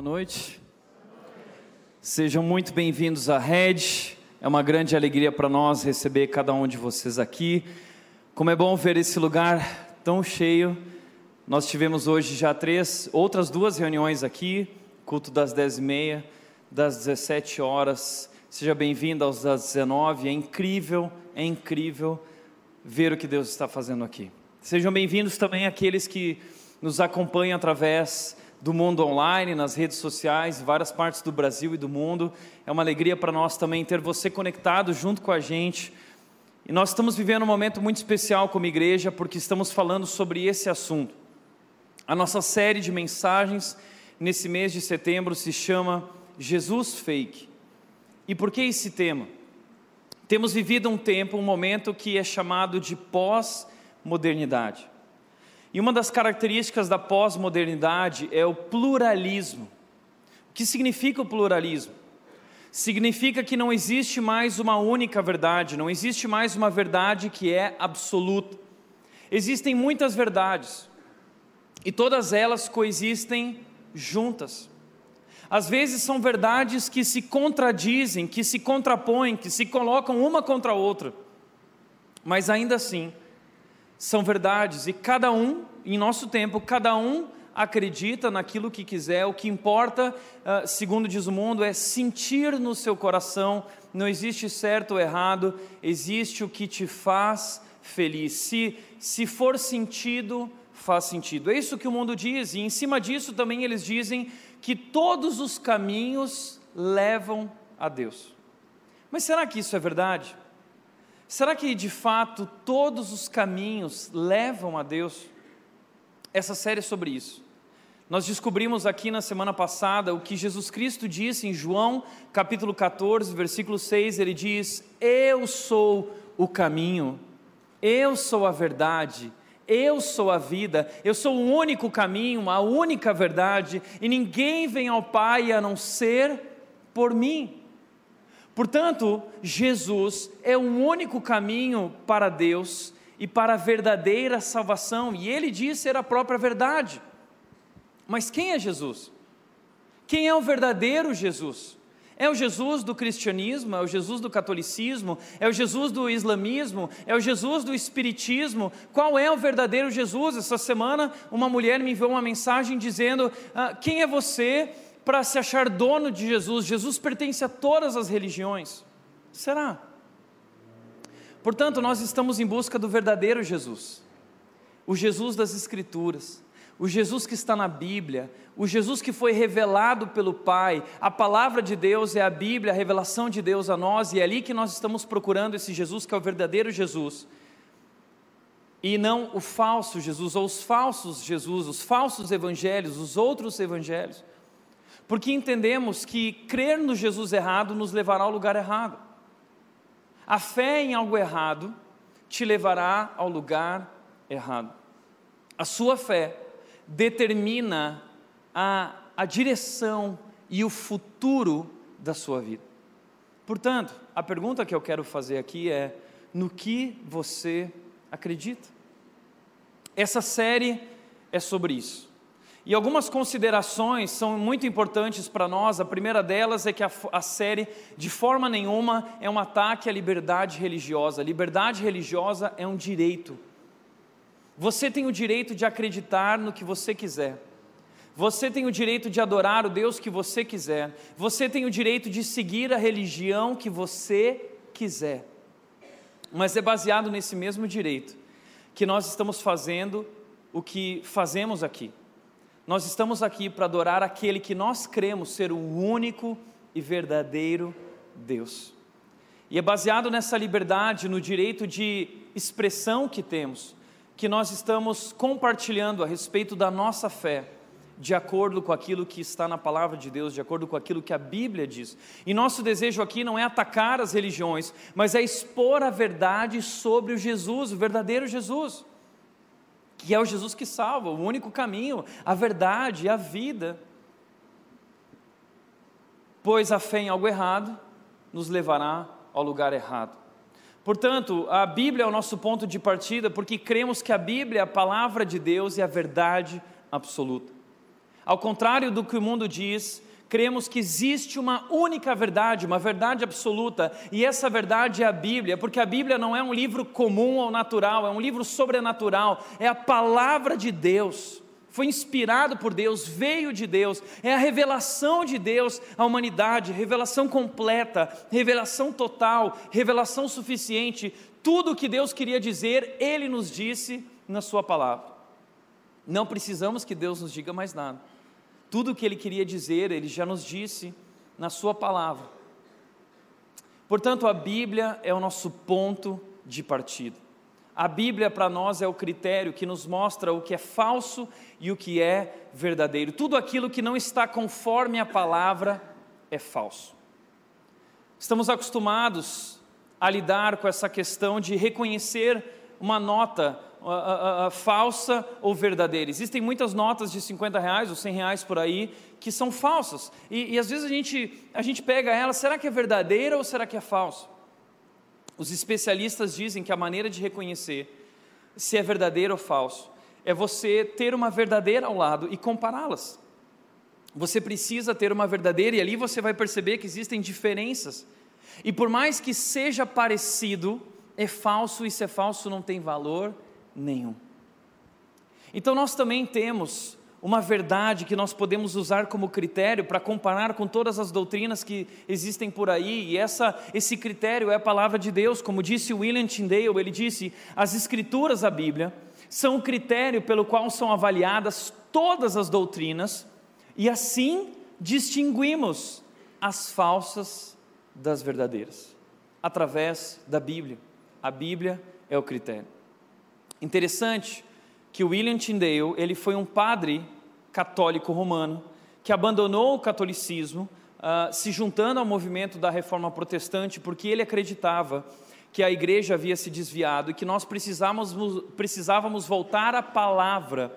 Boa noite. Sejam muito bem-vindos à Red. É uma grande alegria para nós receber cada um de vocês aqui. Como é bom ver esse lugar tão cheio. Nós tivemos hoje já três, outras duas reuniões aqui, culto das dez e meia, das 17 horas. Seja bem-vindo aos das 19. É incrível, é incrível ver o que Deus está fazendo aqui. Sejam bem-vindos também aqueles que nos acompanham através do mundo online, nas redes sociais, várias partes do Brasil e do mundo. É uma alegria para nós também ter você conectado junto com a gente. E nós estamos vivendo um momento muito especial como igreja, porque estamos falando sobre esse assunto. A nossa série de mensagens nesse mês de setembro se chama Jesus Fake. E por que esse tema? Temos vivido um tempo, um momento que é chamado de pós-modernidade. E uma das características da pós-modernidade é o pluralismo. O que significa o pluralismo? Significa que não existe mais uma única verdade, não existe mais uma verdade que é absoluta. Existem muitas verdades e todas elas coexistem juntas. Às vezes são verdades que se contradizem, que se contrapõem, que se colocam uma contra a outra, mas ainda assim são verdades e cada um, em nosso tempo, cada um acredita naquilo que quiser, o que importa, ah, segundo diz o mundo, é sentir no seu coração, não existe certo ou errado, existe o que te faz feliz. Se, se for sentido, faz sentido. É isso que o mundo diz, e em cima disso também eles dizem que todos os caminhos levam a Deus. Mas será que isso é verdade? Será que de fato todos os caminhos levam a Deus? Essa série é sobre isso. Nós descobrimos aqui na semana passada o que Jesus Cristo disse em João, capítulo 14, versículo 6, ele diz: "Eu sou o caminho, eu sou a verdade, eu sou a vida, eu sou o único caminho, a única verdade, e ninguém vem ao Pai a não ser por mim." Portanto, Jesus é o único caminho para Deus e para a verdadeira salvação, e ele diz ser a própria verdade. Mas quem é Jesus? Quem é o verdadeiro Jesus? É o Jesus do cristianismo, é o Jesus do catolicismo, é o Jesus do islamismo, é o Jesus do espiritismo. Qual é o verdadeiro Jesus? Essa semana, uma mulher me enviou uma mensagem dizendo: ah, Quem é você? Para se achar dono de Jesus. Jesus pertence a todas as religiões. Será? Portanto, nós estamos em busca do verdadeiro Jesus, o Jesus das Escrituras, o Jesus que está na Bíblia, o Jesus que foi revelado pelo Pai. A palavra de Deus é a Bíblia, a revelação de Deus a nós, e é ali que nós estamos procurando esse Jesus que é o verdadeiro Jesus. E não o falso Jesus, ou os falsos Jesus, os falsos evangelhos, os outros evangelhos porque entendemos que crer no Jesus errado nos levará ao lugar errado. A fé em algo errado te levará ao lugar errado. A sua fé determina a, a direção e o futuro da sua vida. Portanto, a pergunta que eu quero fazer aqui é: no que você acredita? Essa série é sobre isso. E algumas considerações são muito importantes para nós. A primeira delas é que a, a, série, de forma nenhuma, é um ataque à liberdade religiosa. Liberdade religiosa é um direito. Você tem o direito de acreditar no que você quiser. Você tem o direito de adorar o Deus que você quiser. Você tem o direito de seguir a religião que você quiser. Mas é baseado nesse mesmo direito que nós estamos fazendo o que fazemos aqui. Nós estamos aqui para adorar aquele que nós cremos ser o único e verdadeiro Deus. E é baseado nessa liberdade, no direito de expressão que temos, que nós estamos compartilhando a respeito da nossa fé, de acordo com aquilo que está na palavra de Deus, de acordo com aquilo que a Bíblia diz. E nosso desejo aqui não é atacar as religiões, mas é expor a verdade sobre o Jesus, o verdadeiro Jesus que é o Jesus que salva, o único caminho, a verdade a vida. Pois a fé em algo errado nos levará ao lugar errado. Portanto, a Bíblia é o nosso ponto de partida porque cremos que a Bíblia é a palavra de Deus e a verdade absoluta. Ao contrário do que o mundo diz, cremos que existe uma única verdade, uma verdade absoluta, e essa verdade é a Bíblia, porque a Bíblia não é um livro comum ou natural, é um livro sobrenatural, é a palavra de Deus. Foi inspirado por Deus, veio de Deus, é a revelação de Deus à humanidade, revelação completa, revelação total, revelação suficiente. Tudo o que Deus queria dizer, Ele nos disse na Sua palavra. Não precisamos que Deus nos diga mais nada. Tudo o que ele queria dizer, ele já nos disse na sua palavra. Portanto, a Bíblia é o nosso ponto de partida. A Bíblia para nós é o critério que nos mostra o que é falso e o que é verdadeiro. Tudo aquilo que não está conforme a palavra é falso. Estamos acostumados a lidar com essa questão de reconhecer uma nota uh, uh, falsa ou verdadeira. Existem muitas notas de 50 reais ou 100 reais por aí que são falsas. E, e às vezes a gente, a gente pega ela, será que é verdadeira ou será que é falsa? Os especialistas dizem que a maneira de reconhecer se é verdadeiro ou falso é você ter uma verdadeira ao lado e compará-las. Você precisa ter uma verdadeira e ali você vai perceber que existem diferenças. E por mais que seja parecido, é falso e se é falso não tem valor nenhum. Então nós também temos uma verdade que nós podemos usar como critério para comparar com todas as doutrinas que existem por aí, e essa, esse critério é a palavra de Deus, como disse William Tyndale, ele disse: as escrituras, a Bíblia, são o critério pelo qual são avaliadas todas as doutrinas, e assim distinguimos as falsas das verdadeiras, através da Bíblia. A Bíblia é o critério. Interessante que William Tyndale, ele foi um padre católico romano que abandonou o catolicismo, uh, se juntando ao movimento da reforma protestante, porque ele acreditava que a igreja havia se desviado e que nós precisávamos, precisávamos voltar à palavra.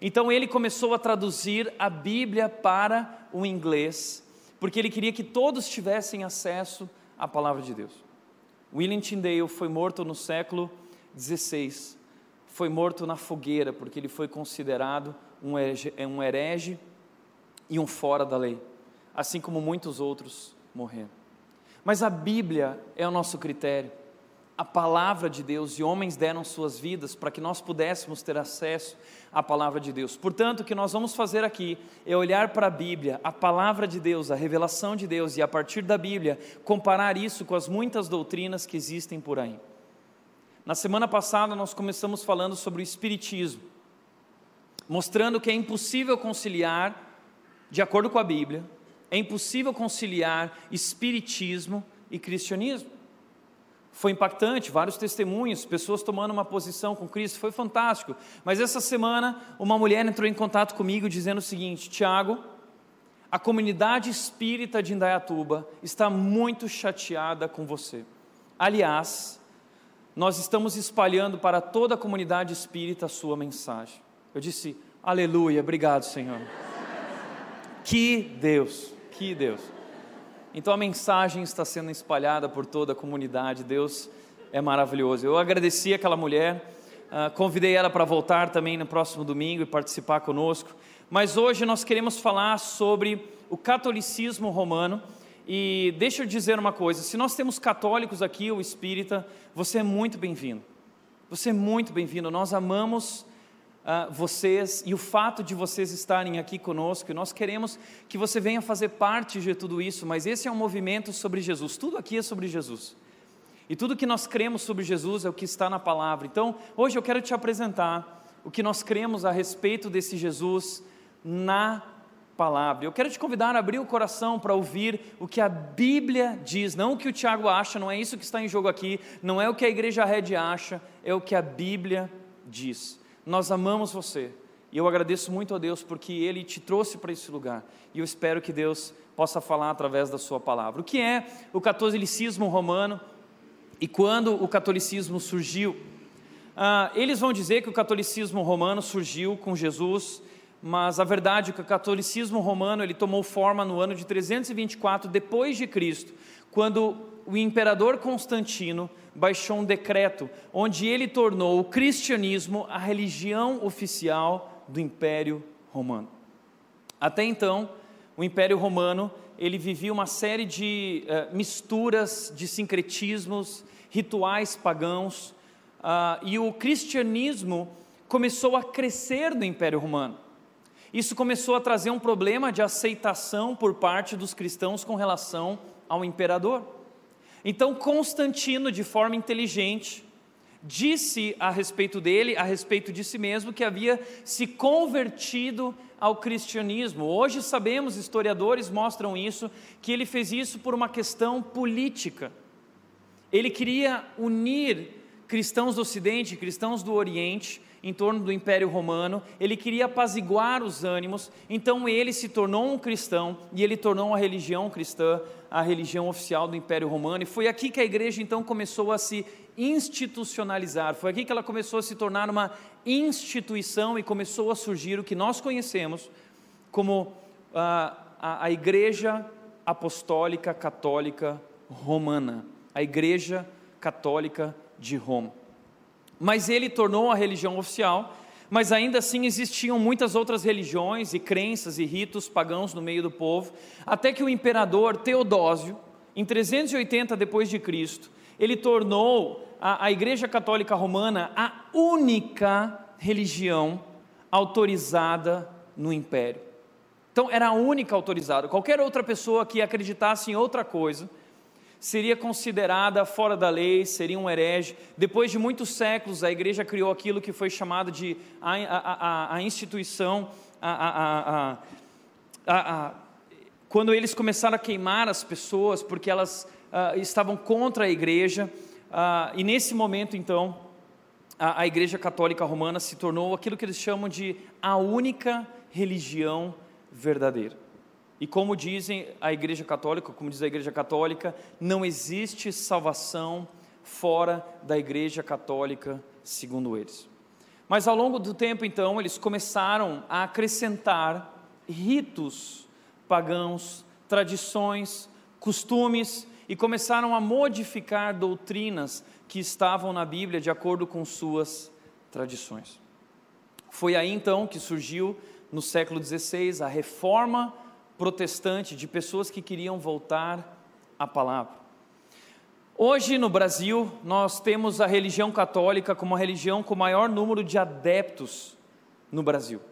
Então ele começou a traduzir a Bíblia para o inglês, porque ele queria que todos tivessem acesso à palavra de Deus. William Tyndale foi morto no século XVI foi morto na fogueira, porque ele foi considerado um herege, um herege e um fora da lei, assim como muitos outros morreram. Mas a Bíblia é o nosso critério, a palavra de Deus, e homens deram suas vidas para que nós pudéssemos ter acesso à palavra de Deus. Portanto, o que nós vamos fazer aqui é olhar para a Bíblia, a palavra de Deus, a revelação de Deus, e a partir da Bíblia, comparar isso com as muitas doutrinas que existem por aí. Na semana passada nós começamos falando sobre o Espiritismo, mostrando que é impossível conciliar, de acordo com a Bíblia, é impossível conciliar Espiritismo e cristianismo. Foi impactante, vários testemunhos, pessoas tomando uma posição com Cristo, foi fantástico. Mas essa semana, uma mulher entrou em contato comigo dizendo o seguinte: Tiago, a comunidade espírita de Indaiatuba está muito chateada com você. Aliás, nós estamos espalhando para toda a comunidade espírita a sua mensagem. Eu disse, aleluia, obrigado, Senhor. Que Deus, que Deus. Então a mensagem está sendo espalhada por toda a comunidade, Deus é maravilhoso. Eu agradeci aquela mulher, uh, convidei ela para voltar também no próximo domingo e participar conosco, mas hoje nós queremos falar sobre o catolicismo romano e deixa eu dizer uma coisa: se nós temos católicos aqui, ou espírita, você é muito bem-vindo. Você é muito bem-vindo. Nós amamos uh, vocês e o fato de vocês estarem aqui conosco. E nós queremos que você venha fazer parte de tudo isso, mas esse é um movimento sobre Jesus. Tudo aqui é sobre Jesus. E tudo que nós cremos sobre Jesus é o que está na palavra. Então, hoje eu quero te apresentar o que nós cremos a respeito desse Jesus na palavra. Eu quero te convidar a abrir o coração para ouvir o que a Bíblia diz, não o que o Tiago acha, não é isso que está em jogo aqui, não é o que a igreja Red acha, é o que a Bíblia diz. Nós amamos você e eu agradeço muito a Deus porque Ele te trouxe para esse lugar e eu espero que Deus possa falar através da Sua palavra. O que é o catolicismo romano e quando o catolicismo surgiu? Ah, eles vão dizer que o catolicismo romano surgiu com Jesus mas a verdade é que o catolicismo romano ele tomou forma no ano de 324 depois de Cristo, quando o imperador Constantino baixou um decreto onde ele tornou o cristianismo a religião oficial do Império Romano. Até então, o Império Romano ele vivia uma série de uh, misturas, de sincretismos, rituais pagãos, uh, e o cristianismo começou a crescer no Império Romano. Isso começou a trazer um problema de aceitação por parte dos cristãos com relação ao imperador. Então, Constantino, de forma inteligente, disse a respeito dele, a respeito de si mesmo, que havia se convertido ao cristianismo. Hoje sabemos, historiadores mostram isso, que ele fez isso por uma questão política. Ele queria unir cristãos do Ocidente, cristãos do Oriente, em torno do Império Romano, ele queria apaziguar os ânimos, então ele se tornou um cristão e ele tornou a religião cristã a religião oficial do Império Romano, e foi aqui que a igreja então começou a se institucionalizar, foi aqui que ela começou a se tornar uma instituição e começou a surgir o que nós conhecemos como a, a, a Igreja Apostólica Católica Romana, a Igreja Católica de Roma. Mas ele tornou a religião oficial, mas ainda assim existiam muitas outras religiões e crenças e ritos pagãos no meio do povo, até que o imperador Teodósio, em 380 depois de Cristo, ele tornou a, a Igreja Católica Romana a única religião autorizada no império. Então era a única autorizada. Qualquer outra pessoa que acreditasse em outra coisa, seria considerada fora da lei, seria um herege. Depois de muitos séculos, a igreja criou aquilo que foi chamado de a, a, a, a instituição, quando eles começaram a queimar as pessoas, porque elas uh, estavam contra a igreja, uh, e nesse momento, então, a, a igreja católica romana se tornou aquilo que eles chamam de a única religião verdadeira. E como dizem a Igreja Católica, como diz a Igreja Católica, não existe salvação fora da Igreja Católica, segundo eles. Mas ao longo do tempo, então, eles começaram a acrescentar ritos pagãos, tradições, costumes e começaram a modificar doutrinas que estavam na Bíblia de acordo com suas tradições. Foi aí então que surgiu, no século XVI, a reforma protestante, de pessoas que queriam voltar à palavra. Hoje no Brasil, nós temos a religião católica como a religião com o maior número de adeptos no Brasil.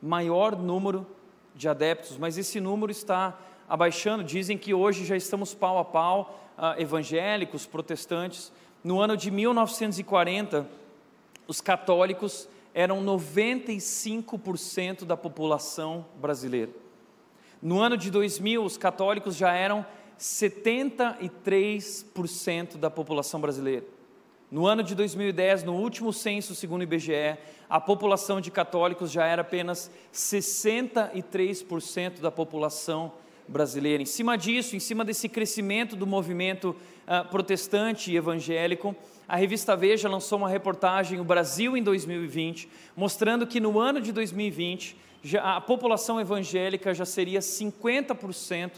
Maior número de adeptos, mas esse número está abaixando. Dizem que hoje já estamos pau a pau, uh, evangélicos, protestantes. No ano de 1940, os católicos eram 95% da população brasileira. No ano de 2000, os católicos já eram 73% da população brasileira. No ano de 2010, no último censo, segundo o IBGE, a população de católicos já era apenas 63% da população brasileira. Em cima disso, em cima desse crescimento do movimento uh, protestante e evangélico, a revista Veja lançou uma reportagem, O Brasil em 2020, mostrando que no ano de 2020 já, a população evangélica já seria 50%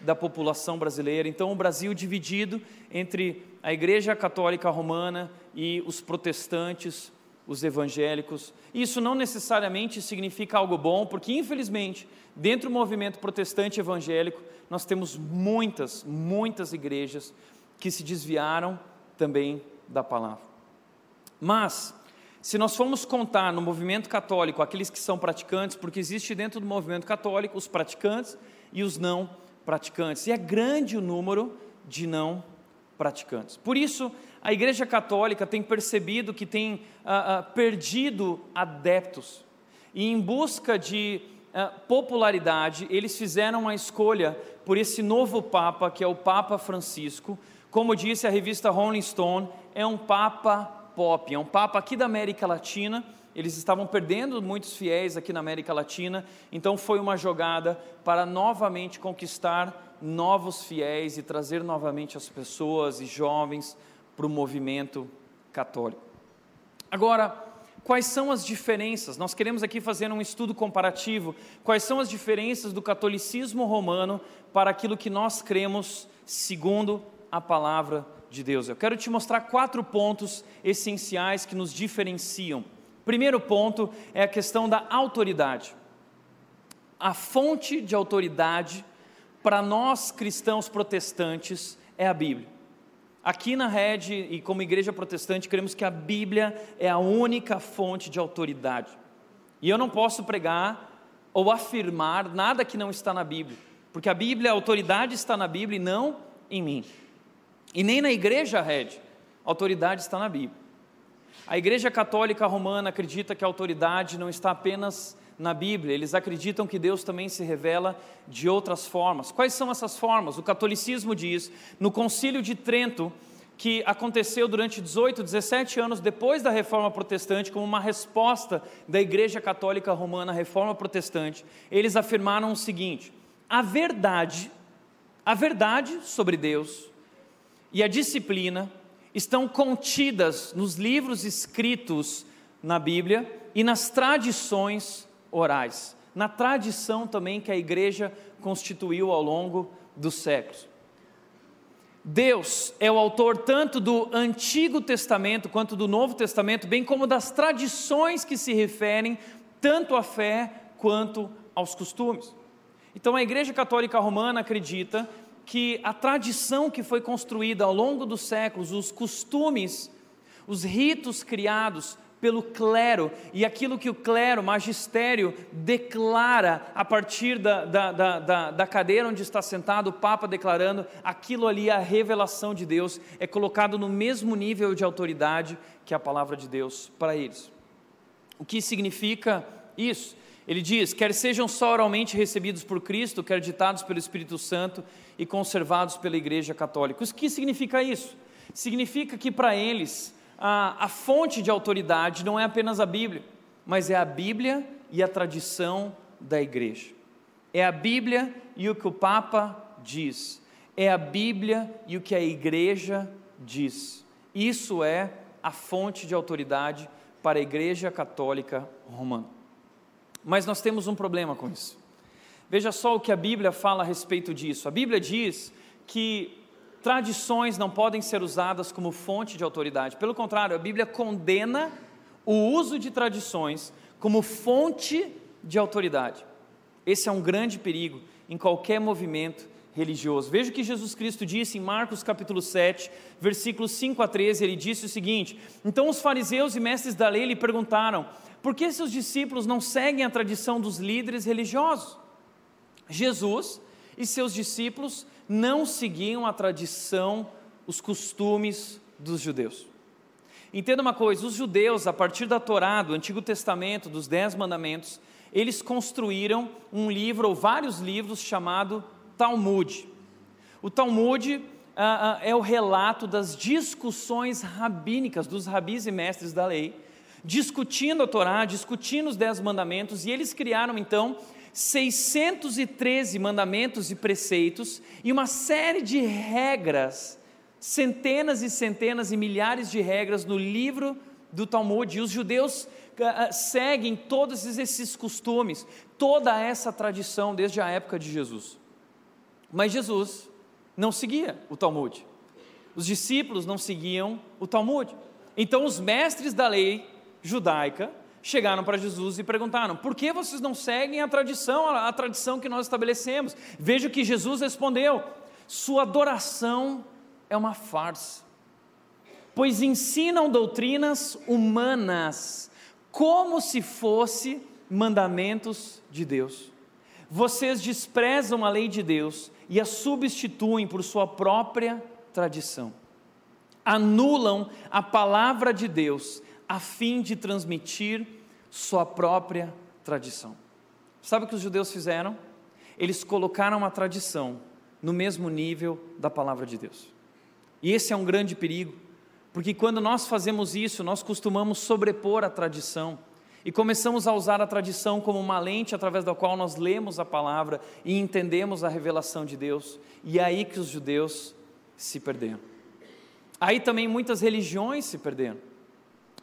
da população brasileira. Então, o Brasil dividido entre a Igreja Católica Romana e os protestantes, os evangélicos. Isso não necessariamente significa algo bom, porque, infelizmente, dentro do movimento protestante evangélico, nós temos muitas, muitas igrejas que se desviaram também da palavra. Mas, se nós formos contar no movimento católico aqueles que são praticantes, porque existe dentro do movimento católico os praticantes e os não praticantes, e é grande o número de não praticantes. Por isso, a Igreja Católica tem percebido que tem ah, ah, perdido adeptos, e em busca de ah, popularidade, eles fizeram uma escolha por esse novo Papa, que é o Papa Francisco. Como disse a revista Rolling Stone, é um Papa pop, é um papa aqui da América Latina. Eles estavam perdendo muitos fiéis aqui na América Latina, então foi uma jogada para novamente conquistar novos fiéis e trazer novamente as pessoas e jovens para o movimento católico. Agora, quais são as diferenças? Nós queremos aqui fazer um estudo comparativo. Quais são as diferenças do catolicismo romano para aquilo que nós cremos segundo a palavra de Deus. Eu quero te mostrar quatro pontos essenciais que nos diferenciam. Primeiro ponto é a questão da autoridade. a fonte de autoridade para nós cristãos protestantes é a Bíblia. Aqui na Rede e como igreja protestante, cremos que a Bíblia é a única fonte de autoridade. E eu não posso pregar ou afirmar nada que não está na Bíblia, porque a Bíblia, a autoridade está na Bíblia e não em mim. E nem na igreja Red, a autoridade está na Bíblia. A Igreja Católica Romana acredita que a autoridade não está apenas na Bíblia, eles acreditam que Deus também se revela de outras formas. Quais são essas formas? O catolicismo diz, no Concílio de Trento, que aconteceu durante 18, 17 anos depois da Reforma Protestante, como uma resposta da Igreja Católica Romana à Reforma Protestante, eles afirmaram o seguinte: a verdade, a verdade sobre Deus e a disciplina estão contidas nos livros escritos na Bíblia e nas tradições orais, na tradição também que a igreja constituiu ao longo dos séculos. Deus é o autor tanto do Antigo Testamento quanto do Novo Testamento, bem como das tradições que se referem tanto à fé quanto aos costumes. Então a Igreja Católica Romana acredita que a tradição que foi construída ao longo dos séculos, os costumes, os ritos criados pelo clero e aquilo que o clero, magistério, declara a partir da, da, da, da, cadeira onde está sentado o Papa declarando, aquilo ali é a revelação de Deus, é colocado no mesmo nível de autoridade que a palavra de Deus para eles. O que significa isso? Ele diz: quer sejam só oralmente recebidos por Cristo, quer ditados pelo Espírito Santo e conservados pela Igreja Católica. O que significa isso? Significa que para eles a, a fonte de autoridade não é apenas a Bíblia, mas é a Bíblia e a tradição da igreja. É a Bíblia e o que o Papa diz. É a Bíblia e o que a igreja diz. Isso é a fonte de autoridade para a Igreja Católica Romana. Mas nós temos um problema com isso. Veja só o que a Bíblia fala a respeito disso. A Bíblia diz que tradições não podem ser usadas como fonte de autoridade. Pelo contrário, a Bíblia condena o uso de tradições como fonte de autoridade. Esse é um grande perigo em qualquer movimento religioso. Veja o que Jesus Cristo disse em Marcos capítulo 7, versículos 5 a 13, ele disse o seguinte: Então os fariseus e mestres da lei lhe perguntaram: Por que seus discípulos não seguem a tradição dos líderes religiosos? Jesus e seus discípulos não seguiam a tradição, os costumes dos judeus. Entenda uma coisa: os judeus, a partir da Torá, do Antigo Testamento, dos Dez Mandamentos, eles construíram um livro ou vários livros chamado Talmud. O Talmud ah, ah, é o relato das discussões rabínicas dos rabis e mestres da lei, discutindo a Torá, discutindo os Dez Mandamentos, e eles criaram então 613 mandamentos e preceitos e uma série de regras, centenas e centenas e milhares de regras no livro do Talmud. E os judeus uh, seguem todos esses costumes, toda essa tradição desde a época de Jesus. Mas Jesus não seguia o Talmud. Os discípulos não seguiam o Talmud. Então os mestres da lei judaica chegaram para Jesus e perguntaram: por que vocês não seguem a tradição, a, tradição que nós estabelecemos? Veja que Jesus respondeu: sua adoração é uma farsa, pois ensinam doutrinas humanas, como se fosse mandamentos de Deus. Vocês desprezam a lei de Deus e a substituem por sua própria tradição. Anulam a palavra de Deus a fim de transmitir sua própria tradição. Sabe o que os judeus fizeram? Eles colocaram a tradição no mesmo nível da palavra de Deus. E esse é um grande perigo, porque quando nós fazemos isso, nós costumamos sobrepor a tradição e começamos a usar a tradição como uma lente através da qual nós lemos a palavra e entendemos a revelação de Deus, e é aí que os judeus se perderam. Aí também muitas religiões se perderam.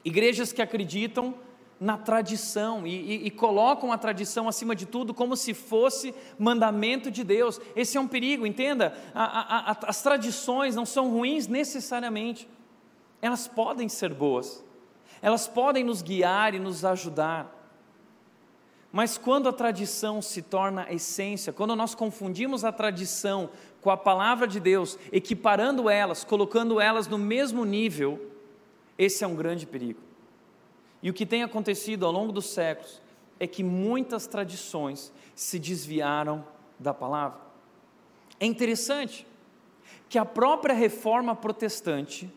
Igrejas que acreditam na tradição e, e, e, colocam a tradição acima de tudo como se fosse mandamento de Deus. Esse é um perigo, entenda. A, a, a, as tradições não são ruins necessariamente, elas podem ser boas, elas podem nos guiar e nos ajudar. Mas quando a tradição se torna essência, quando nós confundimos a tradição com a palavra de Deus, equiparando elas, colocando elas no mesmo nível, esse é um grande perigo. E o que tem acontecido ao longo dos séculos é que muitas tradições se desviaram da palavra. É interessante que a própria reforma protestante,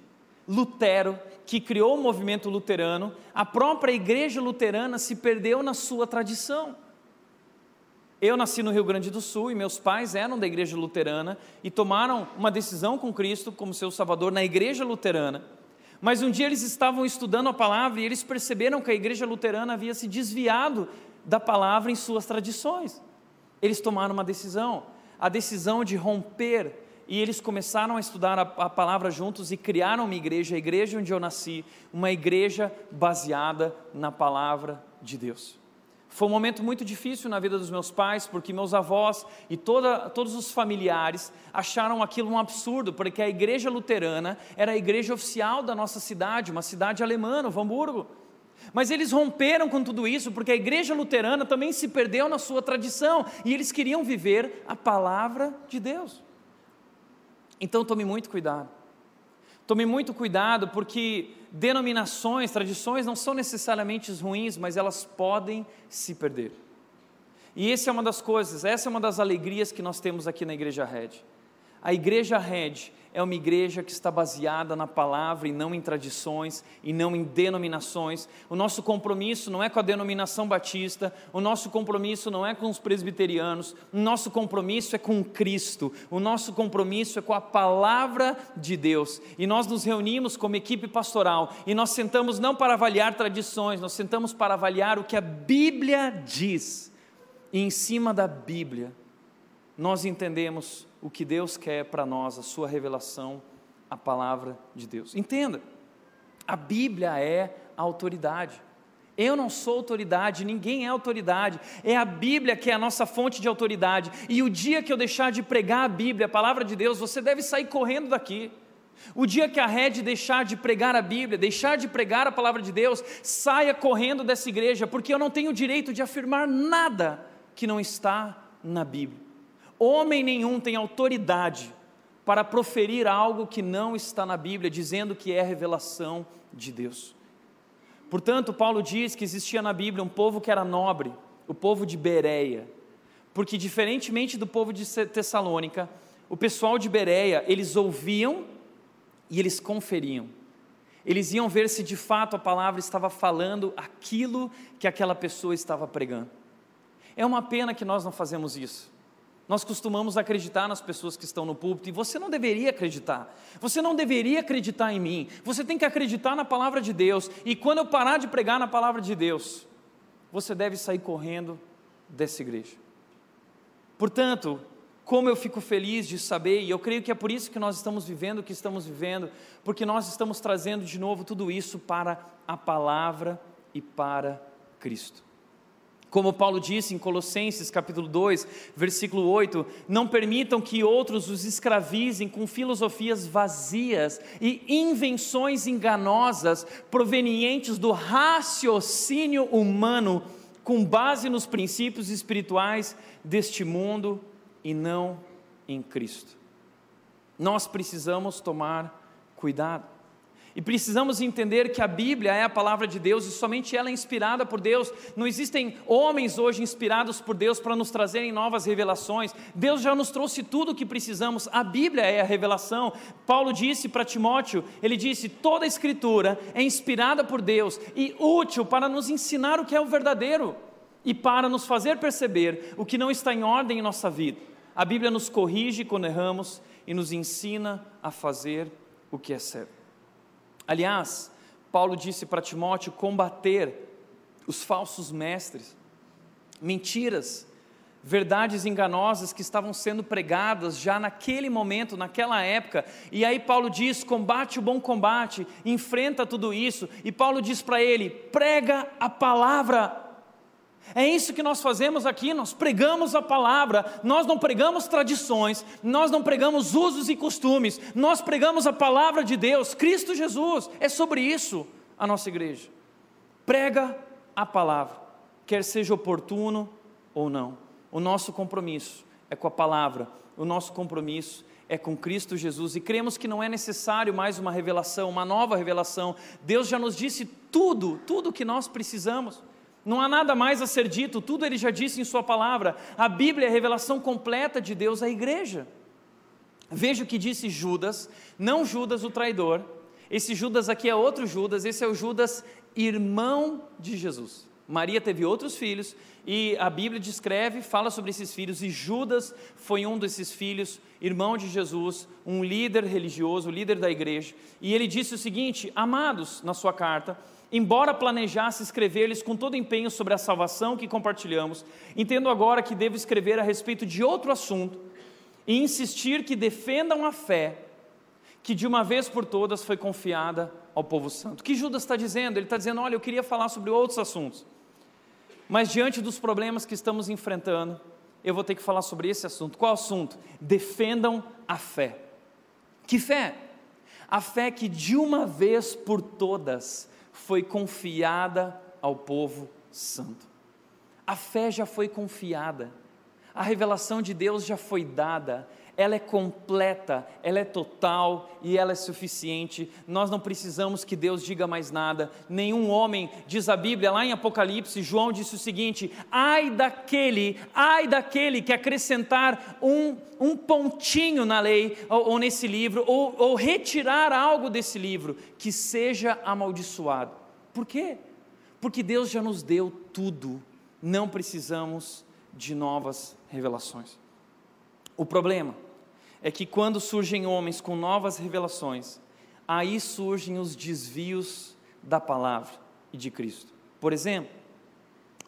Lutero, que criou o movimento luterano, a própria igreja luterana se perdeu na sua tradição. Eu nasci no Rio Grande do Sul e meus pais eram da igreja luterana e tomaram uma decisão com Cristo como seu Salvador na igreja luterana. Mas um dia eles estavam estudando a palavra e eles perceberam que a igreja luterana havia se desviado da palavra em suas tradições. Eles tomaram uma decisão, a decisão de romper e eles começaram a estudar a, a, palavra juntos e criaram uma igreja, a igreja onde eu nasci, uma igreja baseada na palavra de Deus. Foi um momento muito difícil na vida dos meus pais, porque meus avós e toda, todos os familiares acharam aquilo um absurdo, porque a igreja luterana era a igreja oficial da nossa cidade, uma cidade alemã, no Hamburgo. Mas eles romperam com tudo isso, porque a igreja luterana também se perdeu na sua tradição, e eles queriam viver a palavra de Deus. Então tome muito cuidado. Tome muito cuidado, porque denominações, tradições não são necessariamente ruins, mas elas podem se perder. E essa é uma das coisas, essa é uma das alegrias que nós temos aqui na Igreja Red. A Igreja Red é uma igreja que está baseada na palavra e não em tradições e não em denominações. O nosso compromisso não é com a denominação batista, o nosso compromisso não é com os presbiterianos, o nosso compromisso é com Cristo, o nosso compromisso é com a palavra de Deus. E nós nos reunimos como equipe pastoral e nós sentamos não para avaliar tradições, nós sentamos para avaliar o que a Bíblia diz. E em cima da Bíblia, nós entendemos o que Deus quer para nós, a sua revelação, a palavra de Deus. Entenda, a Bíblia é a autoridade. Eu não sou autoridade, ninguém é autoridade, é a Bíblia que é a nossa fonte de autoridade. E o dia que eu deixar de pregar a Bíblia, a palavra de Deus, você deve sair correndo daqui. O dia que a rede deixar de pregar a Bíblia, deixar de pregar a palavra de Deus, saia correndo dessa igreja, porque eu não tenho o direito de afirmar nada que não está na Bíblia. Homem nenhum tem autoridade para proferir algo que não está na Bíblia, dizendo que é revelação de Deus. Portanto, Paulo diz que existia na Bíblia um povo que era nobre, o povo de Bereia, porque diferentemente do povo de Tessalônica, o pessoal de Bereia, eles ouviam e eles conferiam. Eles iam ver se de fato a palavra estava falando aquilo que aquela pessoa estava pregando. É uma pena que nós não fazemos isso. Nós costumamos acreditar nas pessoas que estão no púlpito e você não deveria acreditar. Você não deveria acreditar em mim. Você tem que acreditar na palavra de Deus. E quando eu parar de pregar na palavra de Deus, você deve sair correndo dessa igreja. Portanto, como eu fico feliz de saber, e eu creio que é por isso que nós estamos vivendo o que estamos vivendo, porque nós estamos trazendo de novo tudo isso para a palavra e para Cristo. Como Paulo disse em Colossenses capítulo 2, versículo 8: Não permitam que outros os escravizem com filosofias vazias e invenções enganosas provenientes do raciocínio humano, com base nos princípios espirituais deste mundo e não em Cristo. Nós precisamos tomar cuidado. E precisamos entender que a Bíblia é a palavra de Deus e somente ela é inspirada por Deus. Não existem homens hoje inspirados por Deus para nos trazerem novas revelações. Deus já nos trouxe tudo o que precisamos. A Bíblia é a revelação. Paulo disse para Timóteo: ele disse, toda a Escritura é inspirada por Deus e útil para nos ensinar o que é o verdadeiro e para nos fazer perceber o que não está em ordem em nossa vida. A Bíblia nos corrige quando erramos e nos ensina a fazer o que é certo. Aliás, Paulo disse para Timóteo combater os falsos mestres, mentiras, verdades enganosas que estavam sendo pregadas já naquele momento, naquela época. E aí Paulo diz: combate o bom combate, enfrenta tudo isso. E Paulo diz para ele: prega a palavra. É isso que nós fazemos aqui, nós pregamos a palavra, nós não pregamos tradições, nós não pregamos usos e costumes, nós pregamos a palavra de Deus, Cristo Jesus, é sobre isso a nossa igreja. Prega a palavra. quer seja oportuno ou não. O nosso compromisso é com a palavra, o nosso compromisso é com Cristo Jesus e cremos que não é necessário mais uma revelação, uma nova revelação. Deus já nos disse tudo, tudo o que nós precisamos. Não há nada mais a ser dito, tudo ele já disse em Sua palavra. A Bíblia é a revelação completa de Deus à igreja. Veja o que disse Judas, não Judas o traidor. Esse Judas aqui é outro Judas, esse é o Judas irmão de Jesus. Maria teve outros filhos e a Bíblia descreve, fala sobre esses filhos, e Judas foi um desses filhos, irmão de Jesus, um líder religioso, líder da igreja. E ele disse o seguinte: Amados, na sua carta, embora planejasse escrever-lhes com todo empenho sobre a salvação que compartilhamos, entendo agora que devo escrever a respeito de outro assunto e insistir que defendam a fé que de uma vez por todas foi confiada ao povo santo. O que Judas está dizendo? Ele está dizendo: olha, eu queria falar sobre outros assuntos, mas diante dos problemas que estamos enfrentando, eu vou ter que falar sobre esse assunto. Qual assunto? Defendam a fé. Que fé? A fé que de uma vez por todas foi confiada ao povo santo. A fé já foi confiada, a revelação de Deus já foi dada, ela é completa, ela é total e ela é suficiente. Nós não precisamos que Deus diga mais nada. Nenhum homem, diz a Bíblia lá em Apocalipse, João disse o seguinte: ai daquele, ai daquele que acrescentar um, um pontinho na lei ou, ou nesse livro, ou, ou retirar algo desse livro, que seja amaldiçoado. Por quê? Porque Deus já nos deu tudo, não precisamos de novas revelações. O problema é que quando surgem homens com novas revelações, aí surgem os desvios da palavra e de Cristo. Por exemplo,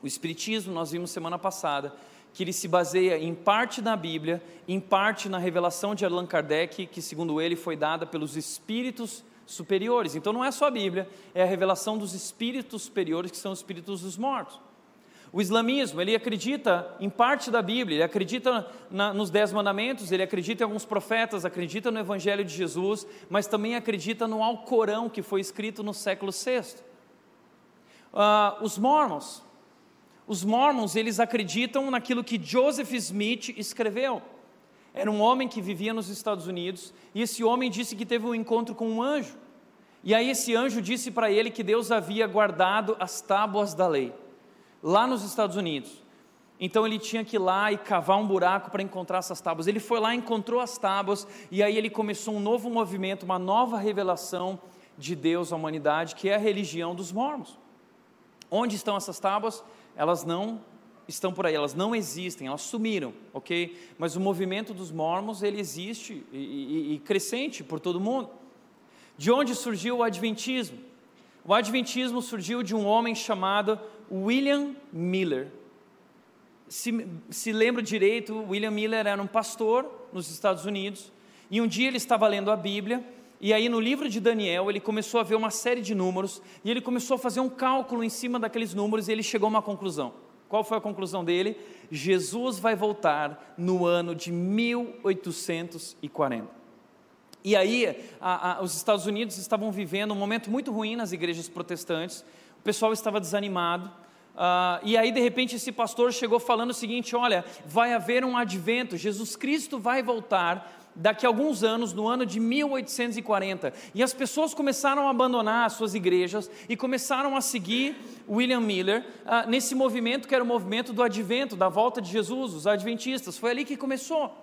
o Espiritismo, nós vimos semana passada, que ele se baseia em parte na Bíblia, em parte na revelação de Allan Kardec, que segundo ele foi dada pelos espíritos superiores. Então não é só a Bíblia, é a revelação dos espíritos superiores, que são os espíritos dos mortos. O islamismo, ele acredita em parte da Bíblia, ele acredita na, nos Dez Mandamentos, ele acredita em alguns profetas, acredita no Evangelho de Jesus, mas também acredita no Alcorão, que foi escrito no século VI. Uh, ah, os mormons, os mormons, eles acreditam naquilo que Joseph Smith escreveu. Era um homem que vivia nos Estados Unidos, e esse homem disse que teve um encontro com um anjo. E aí esse anjo disse para ele que Deus havia guardado as tábuas da lei lá nos Estados Unidos. Então ele tinha que ir lá e cavar um buraco para encontrar essas tábuas. Ele foi lá, encontrou as tábuas e aí ele começou um novo movimento, uma nova revelação de Deus à humanidade, que é a religião dos mormons. Onde estão essas tábuas? Elas não estão por aí, elas não existem, elas sumiram, ok? Mas o movimento dos mormons ele existe e, e, e crescente por todo mundo. De onde surgiu o Adventismo? O Adventismo surgiu de um homem chamado William Miller. Se, se lembra direito, William Miller era um pastor nos Estados Unidos e um dia ele estava lendo a Bíblia e aí no livro de Daniel ele começou a ver uma série de números e ele começou a fazer um cálculo em cima daqueles números e ele chegou a uma conclusão. Qual foi a conclusão dele? Jesus vai voltar no ano de 1840. E aí, a, a, os Estados Unidos estavam vivendo um momento muito ruim nas igrejas protestantes, pessoal estava desanimado, Uh, e aí, de repente, esse pastor chegou falando o seguinte: olha, vai haver um advento, Jesus Cristo vai voltar daqui a alguns anos, no ano de 1840. E as pessoas começaram a abandonar as suas igrejas e começaram a seguir William Miller uh, nesse movimento que era o movimento do advento, da volta de Jesus, os adventistas. Foi ali que começou.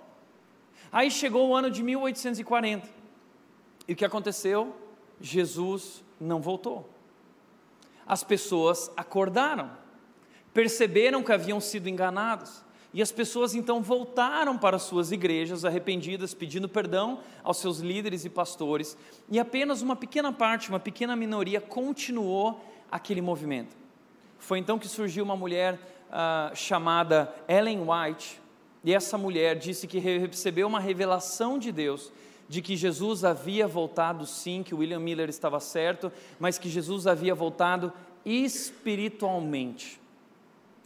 Aí chegou o ano de 1840. E o que aconteceu? Jesus não voltou. As pessoas acordaram perceberam que haviam sido enganados. E as pessoas então voltaram para suas igrejas arrependidas, pedindo perdão aos seus líderes e pastores, e apenas uma pequena parte, uma pequena minoria continuou aquele movimento. Foi então que surgiu uma mulher uh, chamada Ellen White, e essa mulher disse que recebeu uma revelação de Deus de que Jesus havia voltado sim, que William Miller estava certo, mas que Jesus havia voltado espiritualmente.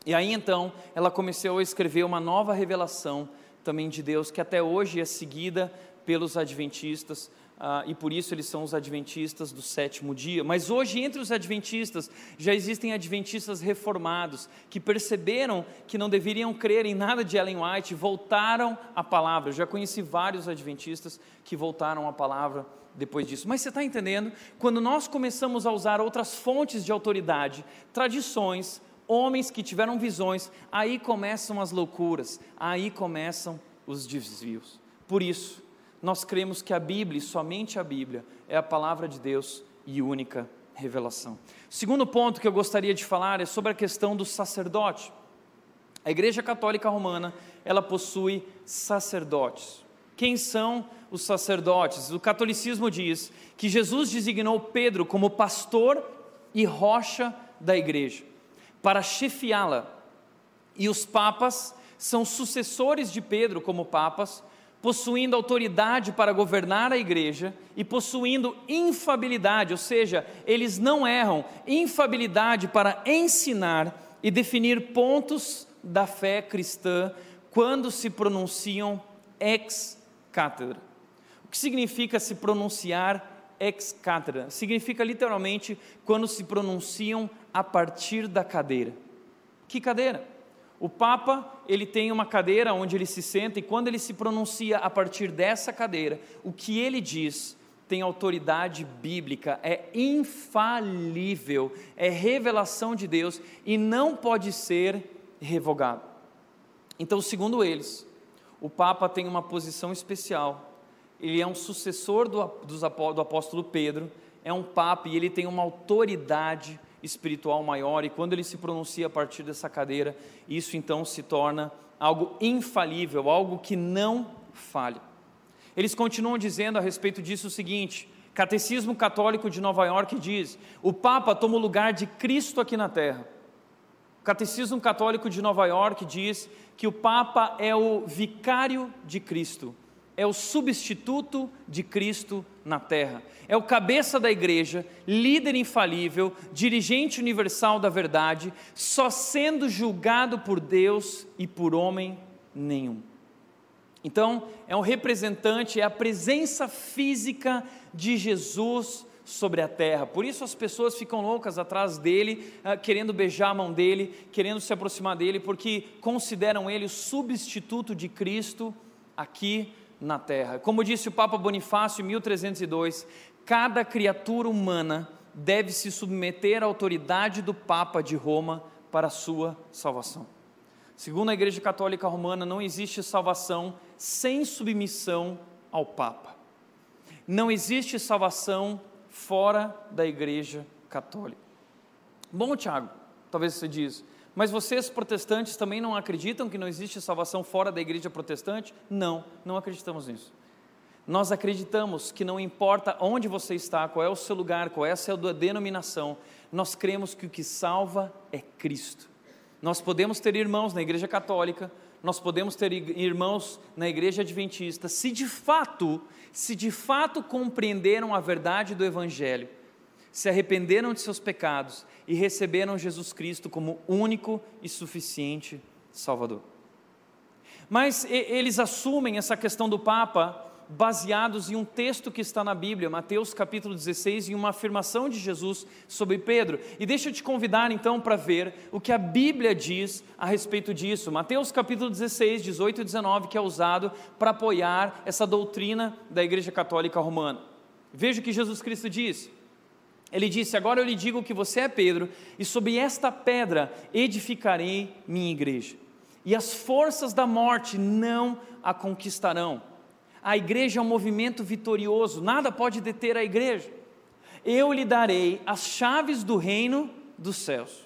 E aí então ela começou a escrever uma nova revelação também de Deus, que até hoje é seguida pelos adventistas, ah, e por isso eles são os adventistas do sétimo dia. Mas hoje, entre os adventistas, já existem adventistas reformados que perceberam que não deveriam crer em nada de Ellen White e voltaram à palavra. Eu já conheci vários adventistas que voltaram à palavra depois disso. Mas você está entendendo? Quando nós começamos a usar outras fontes de autoridade, tradições, homens que tiveram visões, aí começam as loucuras, aí começam os desvios. Por isso, nós cremos que a Bíblia, somente a Bíblia, é a palavra de Deus e única revelação. segundo ponto que eu gostaria de falar é sobre a questão do sacerdote. A Igreja Católica Romana, ela possui sacerdotes. Quem são os sacerdotes? O catolicismo diz que Jesus designou Pedro como pastor e rocha da igreja, para chefiá-la. E os papas são sucessores de Pedro como papas, possuindo autoridade para governar a igreja e possuindo infabilidade, ou seja, eles não erram, infabilidade para ensinar e definir pontos da fé cristã quando se pronunciam ex cátedra. O que significa se pronunciar ex cátedra? Significa literalmente quando se pronunciam a partir da cadeira. Que cadeira? O Papa, ele tem uma cadeira onde ele se senta e quando ele se pronuncia a partir dessa cadeira, o que ele diz tem autoridade bíblica, é infalível, é revelação de Deus e não pode ser revogado. Então, segundo eles, o Papa tem uma posição especial. Ele é um sucessor do, do apóstolo Pedro, é um Papa e ele tem uma autoridade espiritual maior, e quando ele se pronuncia a partir dessa cadeira, isso então se torna algo infalível, algo que não falha. Eles continuam dizendo a respeito disso o seguinte: Catecismo Católico de Nova York diz: o Papa toma o lugar de Cristo aqui na terra. O Catecismo Católico de Nova York diz que o Papa é o vicário de Cristo é o substituto de Cristo na terra. É o cabeça da igreja, líder infalível, dirigente universal da verdade, só sendo julgado por Deus e por homem nenhum. Então, é um representante, é a presença física de Jesus sobre a terra. Por isso as pessoas ficam loucas atrás dele, ah, querendo beijar a mão dele, querendo se aproximar dele, porque consideram ele o substituto de Cristo aqui na terra. Como disse o Papa Bonifácio em 1302, cada criatura humana deve se submeter à autoridade do Papa de Roma para a sua salvação. Segundo a Igreja Católica Romana, não existe salvação sem submissão ao Papa. Não existe salvação fora da Igreja Católica. Bom, Tiago, talvez você diz, mas vocês protestantes também não acreditam que não existe salvação fora da igreja protestante? Não, não acreditamos nisso. Nós acreditamos que não importa onde você está, qual é o seu lugar, qual é a sua denominação, nós cremos que o que salva é Cristo. Nós podemos ter irmãos na igreja católica, nós podemos ter irmãos na igreja adventista, se de fato, se de fato compreenderam a verdade do evangelho se arrependeram de seus pecados e receberam Jesus Cristo como único e suficiente Salvador. Mas eles assumem essa questão do Papa baseados em um texto que está na Bíblia, Mateus capítulo 16, em uma afirmação de Jesus sobre Pedro. E deixa eu te convidar então para ver o que a Bíblia diz a respeito disso. Mateus capítulo 16, 18 e 19, que é usado para apoiar essa doutrina da Igreja Católica Romana. Veja o que Jesus Cristo diz: ele disse: Agora eu lhe digo que você é Pedro, e sobre esta pedra edificarei minha igreja, e as forças da morte não a conquistarão. A igreja é um movimento vitorioso, nada pode deter a igreja. Eu lhe darei as chaves do reino dos céus.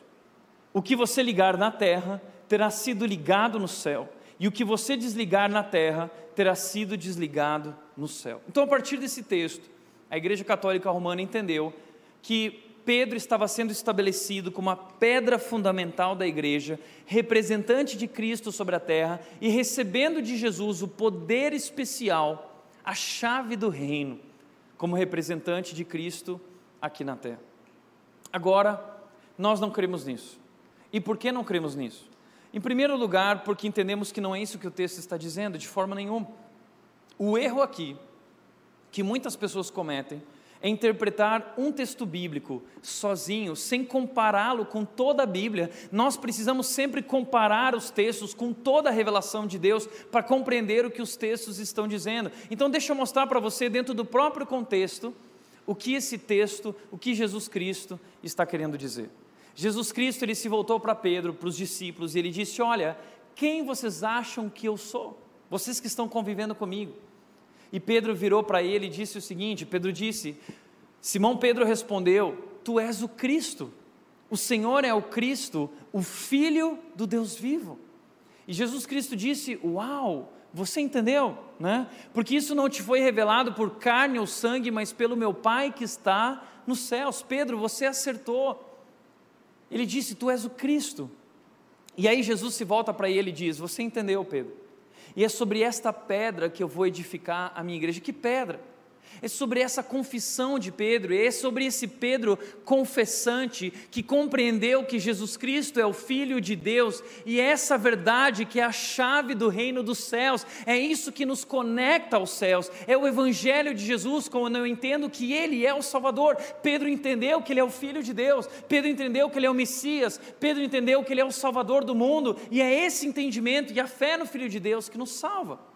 O que você ligar na terra terá sido ligado no céu, e o que você desligar na terra terá sido desligado no céu. Então, a partir desse texto, a Igreja Católica Romana entendeu que Pedro estava sendo estabelecido como a pedra fundamental da igreja, representante de Cristo sobre a terra e recebendo de Jesus o poder especial, a chave do reino, como representante de Cristo aqui na terra. Agora, nós não cremos nisso. E por que não cremos nisso? Em primeiro lugar, porque entendemos que não é isso que o texto está dizendo, de forma nenhuma. O erro aqui que muitas pessoas cometem é interpretar um texto bíblico sozinho, sem compará-lo com toda a Bíblia. Nós precisamos sempre comparar os textos com toda a revelação de Deus para compreender o que os textos estão dizendo. Então, deixa eu mostrar para você, dentro do próprio contexto, o que esse texto, o que Jesus Cristo está querendo dizer. Jesus Cristo ele se voltou para Pedro, para os discípulos, e ele disse: Olha, quem vocês acham que eu sou? Vocês que estão convivendo comigo. E Pedro virou para ele e disse o seguinte: Pedro disse, Simão Pedro respondeu: Tu és o Cristo, o Senhor é o Cristo, o Filho do Deus vivo. E Jesus Cristo disse: Uau, você entendeu? Né? Porque isso não te foi revelado por carne ou sangue, mas pelo meu Pai que está nos céus. Pedro, você acertou. Ele disse: Tu és o Cristo. E aí Jesus se volta para ele e diz: Você entendeu, Pedro? E é sobre esta pedra que eu vou edificar a minha igreja. Que pedra? É sobre essa confissão de Pedro, é sobre esse Pedro confessante que compreendeu que Jesus Cristo é o Filho de Deus e é essa verdade que é a chave do reino dos céus, é isso que nos conecta aos céus, é o Evangelho de Jesus, quando eu entendo que Ele é o Salvador. Pedro entendeu que Ele é o Filho de Deus, Pedro entendeu que Ele é o Messias, Pedro entendeu que Ele é o Salvador do mundo, e é esse entendimento e a fé no Filho de Deus que nos salva.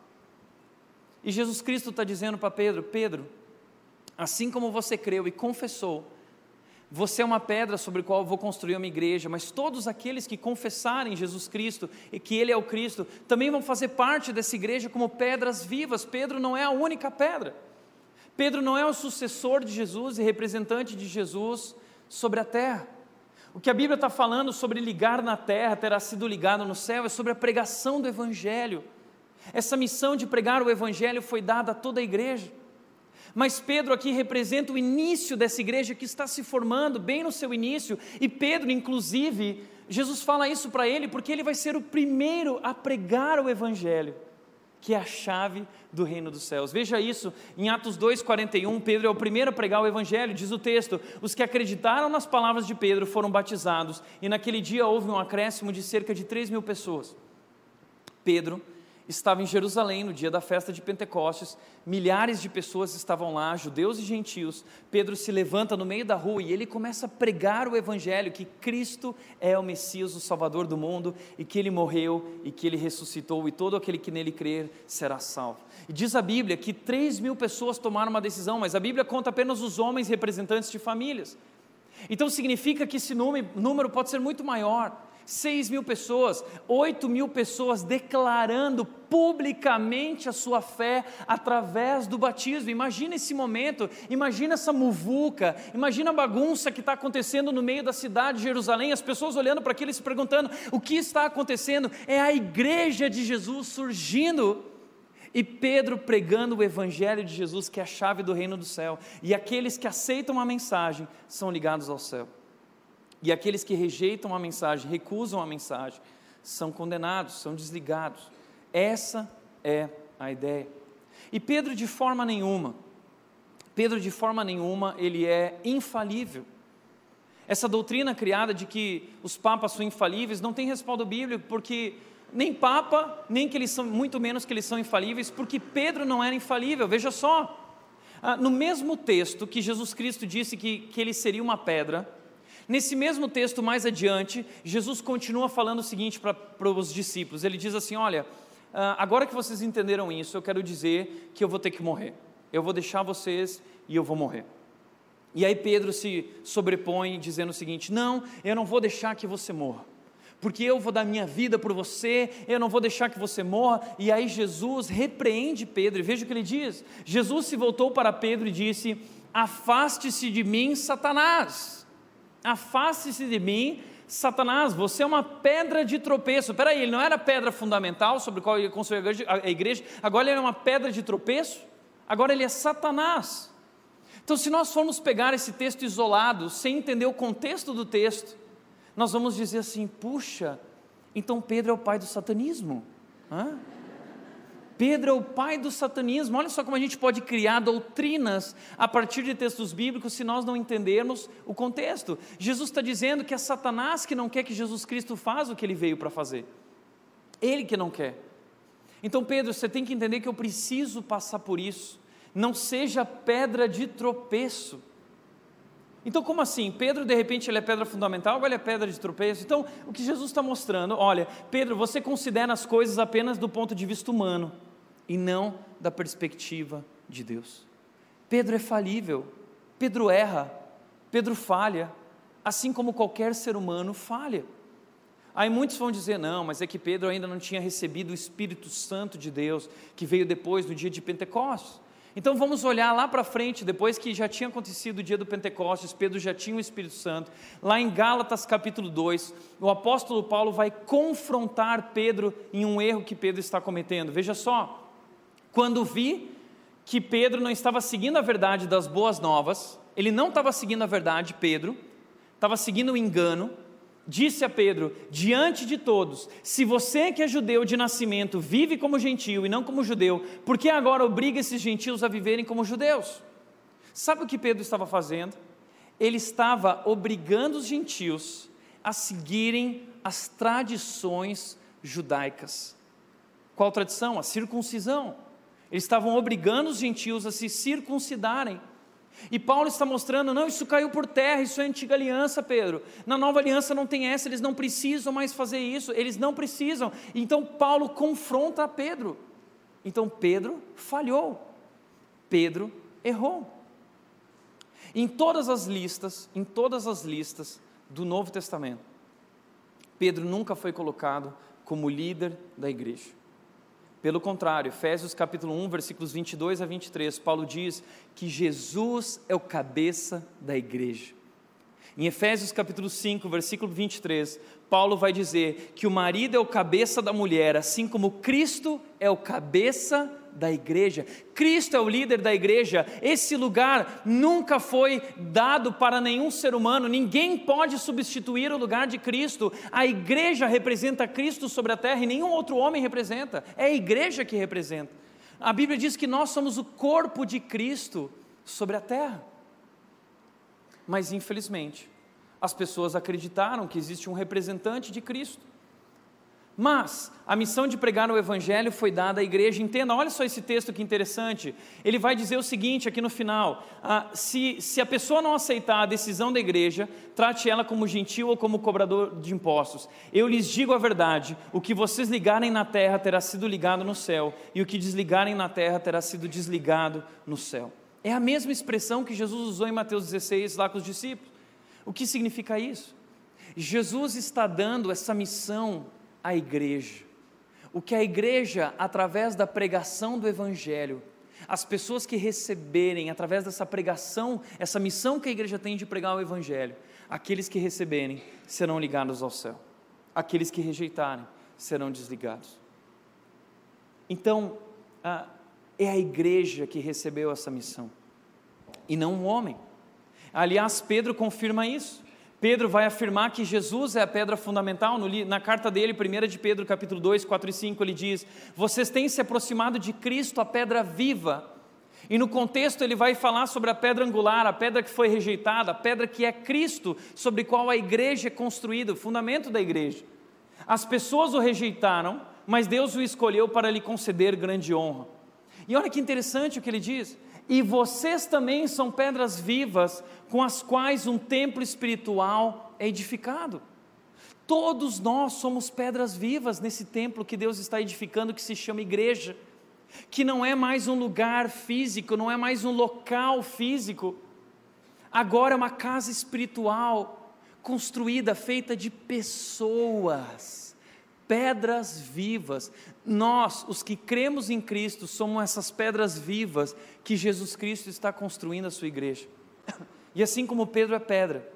E Jesus Cristo está dizendo para Pedro: Pedro, assim como você creu e confessou, você é uma pedra sobre a qual eu vou construir uma igreja, mas todos aqueles que confessarem Jesus Cristo e que Ele é o Cristo, também vão fazer parte dessa igreja como pedras vivas. Pedro não é a única pedra. Pedro não é o sucessor de Jesus e representante de Jesus sobre a terra. O que a Bíblia está falando sobre ligar na terra, terá sido ligado no céu, é sobre a pregação do Evangelho. Essa missão de pregar o Evangelho foi dada a toda a igreja. Mas Pedro aqui representa o início dessa igreja que está se formando, bem no seu início, e Pedro, inclusive, Jesus fala isso para ele porque ele vai ser o primeiro a pregar o Evangelho, que é a chave do reino dos céus. Veja isso em Atos 2,41. Pedro é o primeiro a pregar o Evangelho, diz o texto: os que acreditaram nas palavras de Pedro foram batizados, e naquele dia houve um acréscimo de cerca de 3 mil pessoas. Pedro estava em Jerusalém no dia da festa de Pentecostes, milhares de pessoas estavam lá, judeus e gentios. Pedro se levanta no meio da rua e ele começa a pregar o Evangelho: que Cristo é o Messias, o Salvador do mundo, e que ele morreu e que ele ressuscitou, e todo aquele que nele crer será salvo. E diz a Bíblia que 3 mil pessoas tomaram uma decisão, mas a Bíblia conta apenas os homens representantes de famílias. Então significa que esse número pode ser muito maior. 6 mil pessoas, 8 mil pessoas declarando publicamente a sua fé através do batismo. Imagina esse momento, imagina essa muvuca, imagina a bagunça que está acontecendo no meio da cidade de Jerusalém, as pessoas olhando para aquilo e se perguntando: o que está acontecendo? É a igreja de Jesus surgindo. E Pedro pregando o Evangelho de Jesus, que é a chave do reino do céu. E aqueles que aceitam a mensagem são ligados ao céu. E aqueles que rejeitam a mensagem, recusam a mensagem, são condenados, são desligados. Essa é a ideia. E Pedro, de forma nenhuma, Pedro, de forma nenhuma, ele é infalível. Essa doutrina criada de que os papas são infalíveis não tem respaldo bíblico, porque nem papa, nem que eles são, muito menos que eles são infalíveis, porque Pedro não era infalível. Veja só, ah, no mesmo texto que Jesus Cristo disse que, que ele seria uma pedra, Nesse mesmo texto, mais adiante, Jesus continua falando o seguinte para os discípulos: ele diz assim: Olha, ah, agora que vocês entenderam isso, eu quero dizer que eu vou ter que morrer. Eu vou deixar vocês e eu vou morrer. E aí Pedro se sobrepõe dizendo o seguinte: Não, eu não vou deixar que você morra, porque eu vou dar minha vida por você, eu não vou deixar que você morra. E aí Jesus repreende Pedro, e veja o que ele diz: Jesus se voltou para Pedro e disse: Afaste-se de mim, Satanás Afaste-se de mim, Satanás, você é uma pedra de tropeço. Peraí, ele não era pedra fundamental sobre a qual ia construir a igreja, agora ele é uma pedra de tropeço? Agora ele é Satanás. Então, se nós formos pegar esse texto isolado, sem entender o contexto do texto, nós vamos dizer assim: puxa, então Pedro é o pai do satanismo. Hã? Pedro é o pai do satanismo. Olha só como a gente pode criar doutrinas a partir de textos bíblicos se nós não entendermos o contexto. Jesus está dizendo que é Satanás que não quer que Jesus Cristo faça o que ele veio para fazer. Ele que não quer. Então, Pedro, você tem que entender que eu preciso passar por isso. não seja pedra de tropeço. Então, como assim? Pedro, de repente, ele é pedra fundamental ou ele é pedra de tropeço? Então, o que Jesus está mostrando, olha, Pedro, você considera as coisas apenas do ponto de vista humano e não da perspectiva de Deus. Pedro é falível, Pedro erra, Pedro falha, assim como qualquer ser humano falha. Aí muitos vão dizer: não, mas é que Pedro ainda não tinha recebido o Espírito Santo de Deus, que veio depois do dia de Pentecostes. Então vamos olhar lá para frente, depois que já tinha acontecido o dia do Pentecostes, Pedro já tinha o Espírito Santo. Lá em Gálatas capítulo 2, o apóstolo Paulo vai confrontar Pedro em um erro que Pedro está cometendo. Veja só, quando vi que Pedro não estava seguindo a verdade das boas novas, ele não estava seguindo a verdade, Pedro, estava seguindo o engano, disse a Pedro: diante de todos, se você que é judeu de nascimento vive como gentio e não como judeu, por que agora obriga esses gentios a viverem como judeus? Sabe o que Pedro estava fazendo? Ele estava obrigando os gentios a seguirem as tradições judaicas. Qual tradição? A circuncisão. Eles estavam obrigando os gentios a se circuncidarem. E Paulo está mostrando, não, isso caiu por terra, isso é antiga aliança, Pedro. Na nova aliança não tem essa, eles não precisam mais fazer isso, eles não precisam. Então Paulo confronta Pedro. Então Pedro falhou. Pedro errou. Em todas as listas, em todas as listas do Novo Testamento, Pedro nunca foi colocado como líder da igreja. Pelo contrário, Efésios capítulo 1, versículos 22 a 23, Paulo diz que Jesus é o cabeça da igreja. Em Efésios capítulo 5, versículo 23, Paulo vai dizer que o marido é o cabeça da mulher, assim como Cristo é o cabeça da igreja. Cristo é o líder da igreja. Esse lugar nunca foi dado para nenhum ser humano. Ninguém pode substituir o lugar de Cristo. A igreja representa Cristo sobre a terra e nenhum outro homem representa. É a igreja que representa. A Bíblia diz que nós somos o corpo de Cristo sobre a terra. Mas infelizmente, as pessoas acreditaram que existe um representante de Cristo. Mas a missão de pregar o Evangelho foi dada à igreja. Entenda, olha só esse texto que interessante. Ele vai dizer o seguinte aqui no final: ah, se, se a pessoa não aceitar a decisão da igreja, trate ela como gentil ou como cobrador de impostos. Eu lhes digo a verdade: o que vocês ligarem na terra terá sido ligado no céu, e o que desligarem na terra terá sido desligado no céu. É a mesma expressão que Jesus usou em Mateus 16 lá com os discípulos. O que significa isso? Jesus está dando essa missão a igreja. O que a igreja, através da pregação do Evangelho, as pessoas que receberem, através dessa pregação, essa missão que a igreja tem de pregar o Evangelho, aqueles que receberem serão ligados ao céu, aqueles que rejeitarem serão desligados. Então, é a igreja que recebeu essa missão, e não um homem. Aliás, Pedro confirma isso. Pedro vai afirmar que Jesus é a pedra fundamental, na carta dele, 1 de Pedro, capítulo 2, 4 e 5, ele diz: Vocês têm se aproximado de Cristo, a pedra viva. E no contexto ele vai falar sobre a pedra angular, a pedra que foi rejeitada, a pedra que é Cristo, sobre qual a igreja é construída, o fundamento da igreja. As pessoas o rejeitaram, mas Deus o escolheu para lhe conceder grande honra. E olha que interessante o que ele diz: e vocês também são pedras vivas com as quais um templo espiritual é edificado. Todos nós somos pedras vivas nesse templo que Deus está edificando, que se chama igreja, que não é mais um lugar físico, não é mais um local físico, agora é uma casa espiritual, construída, feita de pessoas, pedras vivas. Nós, os que cremos em Cristo, somos essas pedras vivas que Jesus Cristo está construindo a sua igreja. E assim como Pedro é pedra,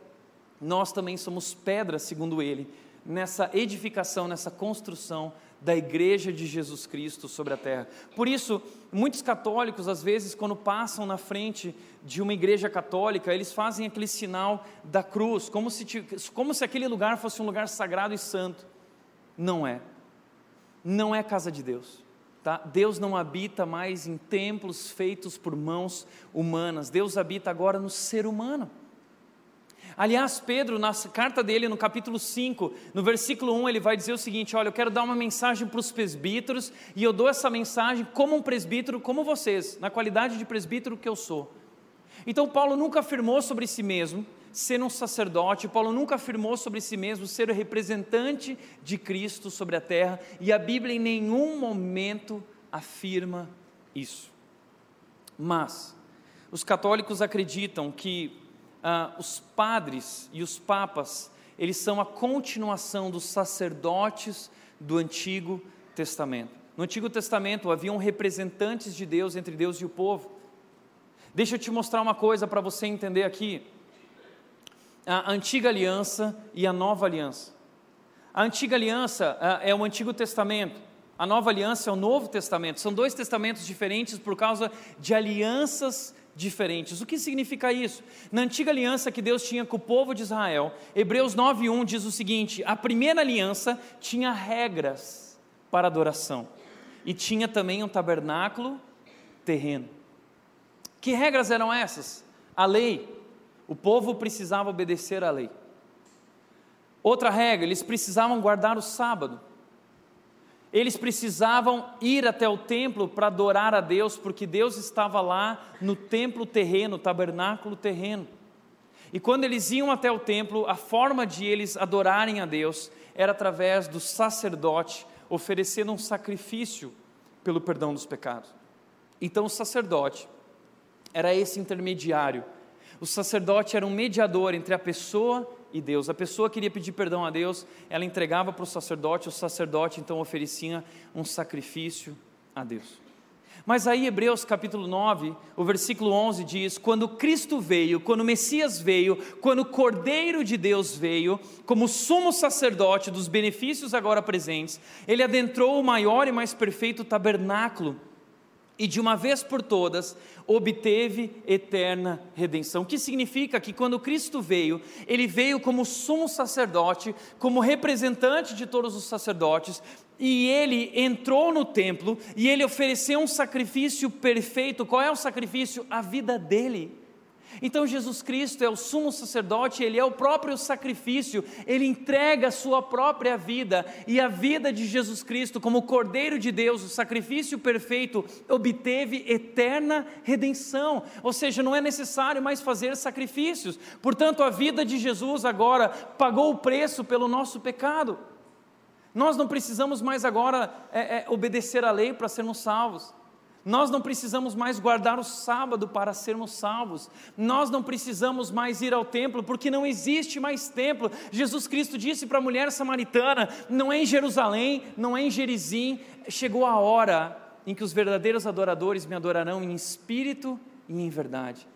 nós também somos pedra, segundo ele, nessa edificação, nessa construção da igreja de Jesus Cristo sobre a terra. Por isso, muitos católicos, às vezes, quando passam na frente de uma igreja católica, eles fazem aquele sinal da cruz, como se, como se aquele lugar fosse um lugar sagrado e santo. Não é não é casa de Deus. Tá? Deus não habita mais em templos feitos por mãos humanas. Deus habita agora no ser humano. Aliás, Pedro, na carta dele, no capítulo 5, no versículo 1, ele vai dizer o seguinte: Olha, eu quero dar uma mensagem para os presbíteros, e eu dou essa mensagem como um presbítero, como vocês, na qualidade de presbítero que eu sou. Então, Paulo nunca afirmou sobre si mesmo ser um sacerdote, Paulo nunca afirmou sobre si mesmo ser o representante de Cristo sobre a terra, e a Bíblia em nenhum momento afirma isso. Mas, os católicos acreditam que ah, os padres e os papas, eles são a continuação dos sacerdotes do Antigo Testamento. No Antigo Testamento haviam representantes de Deus entre Deus e o povo. Deixa eu te mostrar uma coisa para você entender aqui. A antiga aliança e a nova aliança. A antiga aliança ah, é o Antigo Testamento. A nova aliança é o Novo Testamento. São dois testamentos diferentes por causa de alianças diferentes. O que significa isso? Na antiga aliança que Deus tinha com o povo de Israel, Hebreus 9:1 diz o seguinte: a primeira aliança tinha regras para adoração e tinha também um tabernáculo terreno. Que regras eram essas? A lei. O povo precisava obedecer à lei. Outra regra, eles precisavam guardar o sábado. Eles precisavam ir até o templo para adorar a Deus, porque Deus estava lá no templo terreno, tabernáculo terreno. E quando eles iam até o templo, a forma de eles adorarem a Deus era através do sacerdote oferecendo um sacrifício pelo perdão dos pecados. Então o sacerdote era esse intermediário. O sacerdote era um mediador entre a pessoa e Deus. A pessoa queria pedir perdão a Deus, ela entregava para o sacerdote, o sacerdote então oferecia um sacrifício a Deus. Mas aí, Hebreus capítulo 9, o versículo 11 diz: Quando Cristo veio, quando o Messias veio, quando o Cordeiro de Deus veio, como sumo sacerdote dos benefícios agora presentes, ele adentrou o maior e mais perfeito tabernáculo e de uma vez por todas obteve eterna redenção. O que significa que quando Cristo veio, ele veio como sumo sacerdote, como representante de todos os sacerdotes, e ele entrou no templo e ele ofereceu um sacrifício perfeito. Qual é o sacrifício? A vida dele. Então Jesus Cristo é o sumo sacerdote, ele é o próprio sacrifício, ele entrega a sua própria vida, e a vida de Jesus Cristo, como Cordeiro de Deus, o sacrifício perfeito, obteve eterna redenção, ou seja, não é necessário mais fazer sacrifícios, portanto, a vida de Jesus agora pagou o preço pelo nosso pecado. Nós não precisamos mais agora é, é, obedecer à lei para sermos salvos. Nós não precisamos mais guardar o sábado para sermos salvos. Nós não precisamos mais ir ao templo, porque não existe mais templo. Jesus Cristo disse para a mulher samaritana: não é em Jerusalém, não é em Gerizim. Chegou a hora em que os verdadeiros adoradores me adorarão em espírito e em verdade.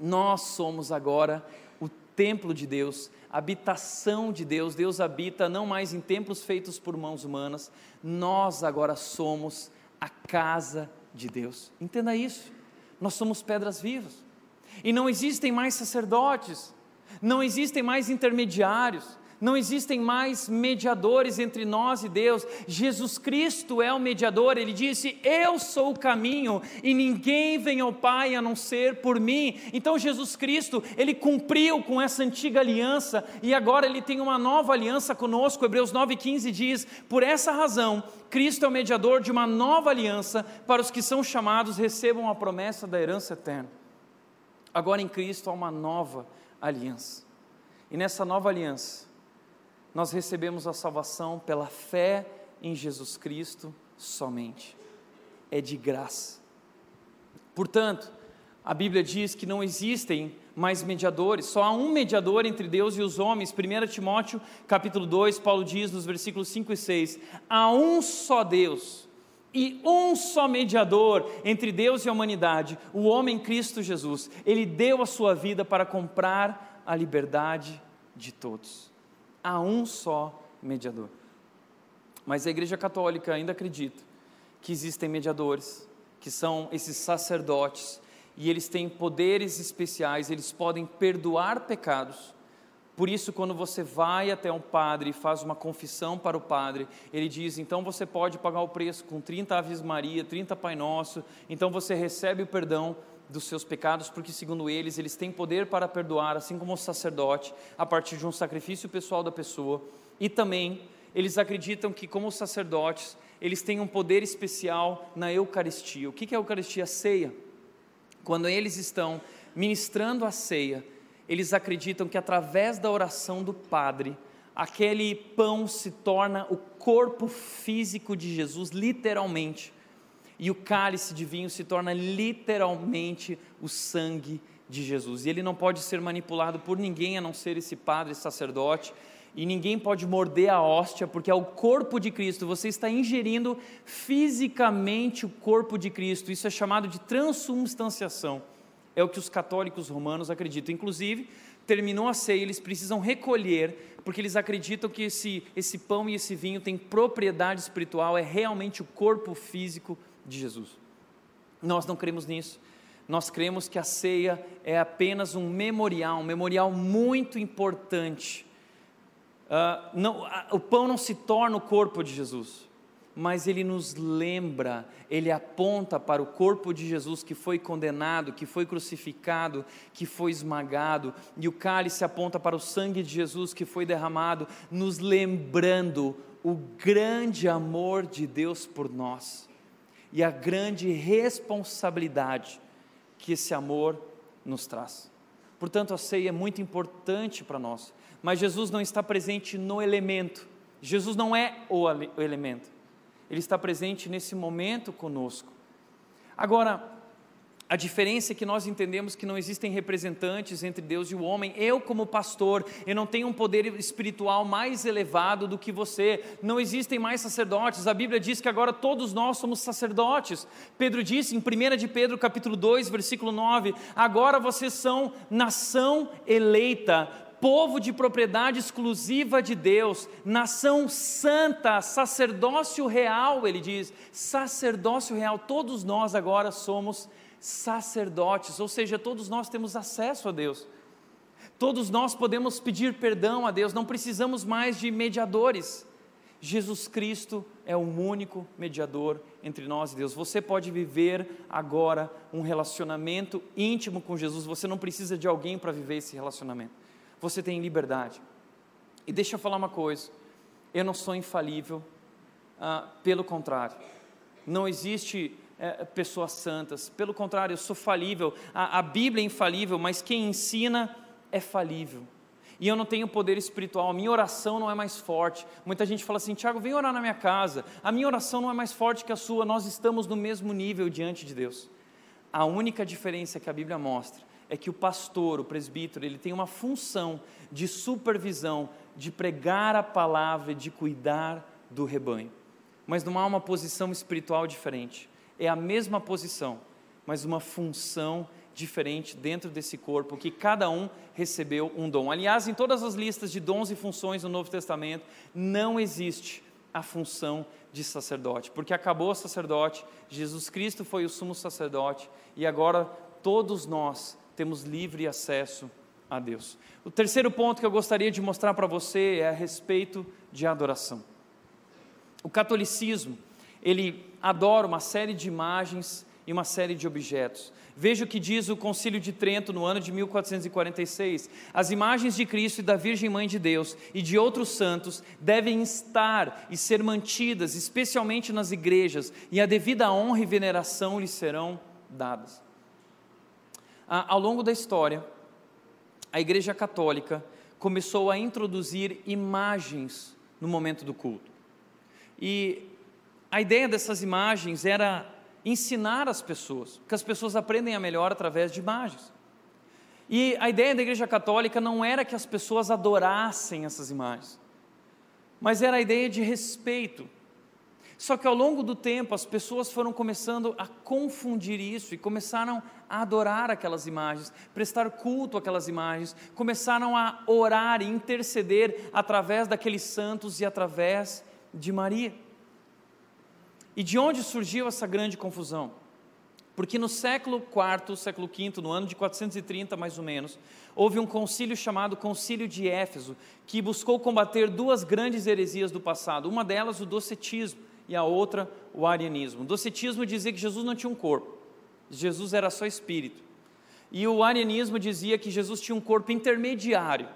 Nós somos agora o templo de Deus, a habitação de Deus. Deus habita não mais em templos feitos por mãos humanas, nós agora somos a casa de de Deus. Entenda isso. Nós somos pedras vivas. E não existem mais sacerdotes, não existem mais intermediários, não existem mais mediadores entre nós e Deus. Jesus Cristo é o mediador. Ele disse: Eu sou o caminho e ninguém vem ao Pai a não ser por mim. Então, Jesus Cristo, ele cumpriu com essa antiga aliança e agora ele tem uma nova aliança conosco. Hebreus 9,15 diz: Por essa razão, Cristo é o mediador de uma nova aliança para os que são chamados recebam a promessa da herança eterna. Agora em Cristo há uma nova aliança. E nessa nova aliança, nós recebemos a salvação pela fé em Jesus Cristo somente. É de graça. Portanto, a Bíblia diz que não existem mais mediadores, só há um mediador entre Deus e os homens. 1 Timóteo, capítulo 2, Paulo diz nos versículos 5 e 6: há um só Deus e um só mediador entre Deus e a humanidade, o homem Cristo Jesus. Ele deu a sua vida para comprar a liberdade de todos há um só mediador. Mas a Igreja Católica ainda acredita que existem mediadores, que são esses sacerdotes, e eles têm poderes especiais, eles podem perdoar pecados. Por isso, quando você vai até um padre e faz uma confissão para o padre, ele diz: então você pode pagar o preço com 30 Aves Maria, 30 Pai Nosso, então você recebe o perdão dos seus pecados, porque, segundo eles, eles têm poder para perdoar, assim como o sacerdote, a partir de um sacrifício pessoal da pessoa, e também eles acreditam que, como os sacerdotes, eles têm um poder especial na Eucaristia. O que é a Eucaristia? A ceia. Quando eles estão ministrando a ceia, eles acreditam que através da oração do Padre, aquele pão se torna o corpo físico de Jesus, literalmente, e o cálice de vinho se torna literalmente o sangue de Jesus. E ele não pode ser manipulado por ninguém a não ser esse padre sacerdote. E ninguém pode morder a hóstia, porque é o corpo de Cristo. Você está ingerindo fisicamente o corpo de Cristo. Isso é chamado de transubstanciação. É o que os católicos romanos acreditam. Inclusive, terminou a ceia, eles precisam recolher, porque eles acreditam que esse, esse pão e esse vinho têm propriedade espiritual, é realmente o corpo físico Jesus. Nós não cremos nisso. Nós cremos que a ceia é apenas um memorial, um memorial muito importante. Uh, não, o pão não se torna o corpo de Jesus mas ele nos lembra, ele aponta para o corpo de Jesus que foi condenado, que foi crucificado, que foi esmagado, e o cálice aponta para o sangue de Jesus que foi derramado, nos lembrando o grande amor de Deus por nós e a grande responsabilidade que esse amor nos traz. Portanto, a ceia é muito importante para nós, mas Jesus não está presente no elemento. Jesus não é o elemento. Ele está presente nesse momento conosco. Agora, a diferença é que nós entendemos que não existem representantes entre Deus e o homem. Eu, como pastor, eu não tenho um poder espiritual mais elevado do que você. Não existem mais sacerdotes. A Bíblia diz que agora todos nós somos sacerdotes. Pedro disse em 1 de Pedro, capítulo 2, versículo 9: "Agora vocês são nação eleita, povo de propriedade exclusiva de Deus, nação santa, sacerdócio real, ele diz, sacerdócio real, todos nós agora somos sacerdotes, ou seja, todos nós temos acesso a Deus. Todos nós podemos pedir perdão a Deus, não precisamos mais de mediadores. Jesus Cristo é o único mediador entre nós e Deus. Você pode viver agora um relacionamento íntimo com Jesus, você não precisa de alguém para viver esse relacionamento você tem liberdade. E deixa eu falar uma coisa: eu não sou infalível, ah, pelo contrário, não existe é, pessoas santas, pelo contrário, eu sou falível. A, a Bíblia é infalível, mas quem ensina é falível e eu não tenho poder espiritual, a minha oração não é mais forte. Muita gente fala assim: Tiago, vem orar na minha casa. A minha oração não é mais forte que a sua, nós estamos no mesmo nível diante de Deus. A única diferença que a Bíblia mostra é que o pastor, o presbítero, ele tem uma função de supervisão, de pregar a palavra de cuidar do rebanho. Mas não há uma posição espiritual diferente. É a mesma posição, mas uma função diferente dentro desse corpo, que cada um recebeu um dom. Aliás, em todas as listas de dons e funções no Novo Testamento, não existe a função de sacerdote, porque acabou o sacerdote, Jesus Cristo foi o sumo sacerdote, e agora todos nós temos livre acesso a Deus. O terceiro ponto que eu gostaria de mostrar para você é a respeito de adoração. O catolicismo, ele adora uma série de imagens e uma série de objetos. Veja o que diz o Concílio de Trento no ano de 1446. As imagens de Cristo e da Virgem Mãe de Deus e de outros santos devem estar e ser mantidas, especialmente nas igrejas, e a devida honra e veneração lhes serão dadas ao longo da história, a Igreja Católica começou a introduzir imagens no momento do culto. E a ideia dessas imagens era ensinar as pessoas, que as pessoas aprendem a melhor através de imagens. E a ideia da Igreja Católica não era que as pessoas adorassem essas imagens, mas era a ideia de respeito, só que ao longo do tempo as pessoas foram começando a confundir isso e começaram a adorar aquelas imagens, prestar culto àquelas imagens, começaram a orar e interceder através daqueles santos e através de Maria. E de onde surgiu essa grande confusão? Porque no século IV, século V, no ano de 430 mais ou menos, houve um concílio chamado Concílio de Éfeso, que buscou combater duas grandes heresias do passado, uma delas o docetismo, e a outra o arianismo. O docetismo dizia que Jesus não tinha um corpo. Jesus era só espírito. E o arianismo dizia que Jesus tinha um corpo intermediário.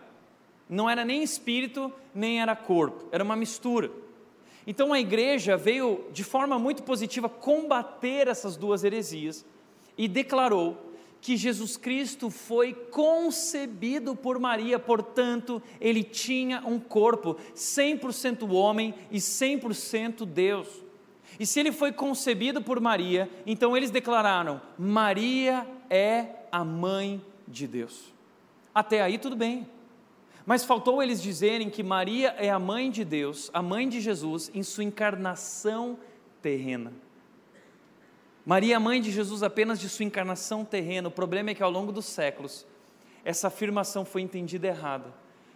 Não era nem espírito, nem era corpo, era uma mistura. Então a igreja veio de forma muito positiva combater essas duas heresias e declarou que Jesus Cristo foi concebido por Maria, portanto, ele tinha um corpo 100% homem e 100% Deus. E se ele foi concebido por Maria, então eles declararam: Maria é a mãe de Deus. Até aí tudo bem. Mas faltou eles dizerem que Maria é a mãe de Deus, a mãe de Jesus, em sua encarnação terrena. Maria é a mãe de Jesus apenas de sua encarnação terrena. O problema é que ao longo dos séculos, essa afirmação foi entendida errada.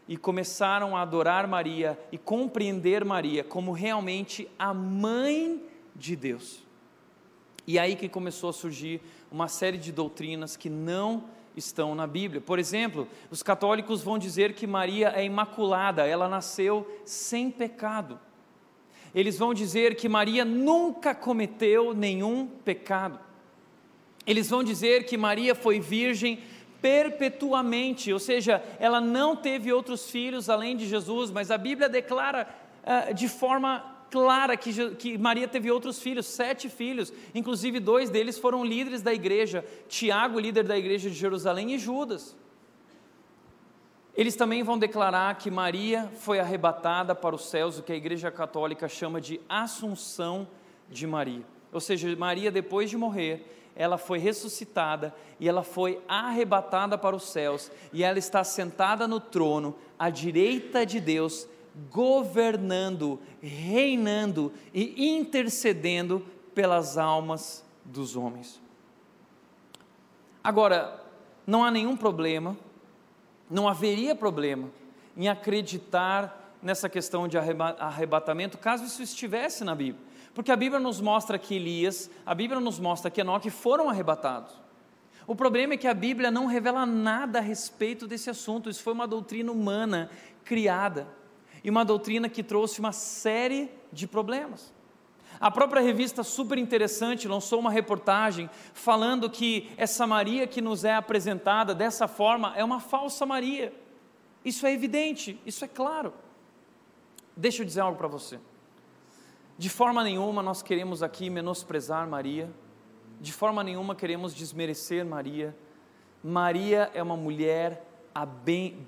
E começaram a adorar Maria e compreender Maria como realmente a mãe de Deus. E aí que começou a surgir uma série de doutrinas que não estão na Bíblia. Por exemplo, os católicos vão dizer que Maria é imaculada, ela nasceu sem pecado. Eles vão dizer que Maria nunca cometeu nenhum pecado. Eles vão dizer que Maria foi virgem perpetuamente, ou seja, ela não teve outros filhos além de Jesus, mas a Bíblia declara uh, de forma clara que, que Maria teve outros filhos, sete filhos, inclusive dois deles foram líderes da igreja: Tiago, líder da igreja de Jerusalém, e Judas. Eles também vão declarar que Maria foi arrebatada para os céus, o que a Igreja Católica chama de Assunção de Maria. Ou seja, Maria, depois de morrer, ela foi ressuscitada e ela foi arrebatada para os céus, e ela está sentada no trono, à direita de Deus, governando, reinando e intercedendo pelas almas dos homens. Agora, não há nenhum problema, não haveria problema em acreditar nessa questão de arrebatamento, caso isso estivesse na Bíblia. Porque a Bíblia nos mostra que Elias, a Bíblia nos mostra que Enoque foram arrebatados. O problema é que a Bíblia não revela nada a respeito desse assunto, isso foi uma doutrina humana criada e uma doutrina que trouxe uma série de problemas. A própria revista Super Interessante lançou uma reportagem falando que essa Maria que nos é apresentada dessa forma é uma falsa Maria. Isso é evidente, isso é claro. Deixa eu dizer algo para você. De forma nenhuma nós queremos aqui menosprezar Maria, de forma nenhuma queremos desmerecer Maria. Maria é uma mulher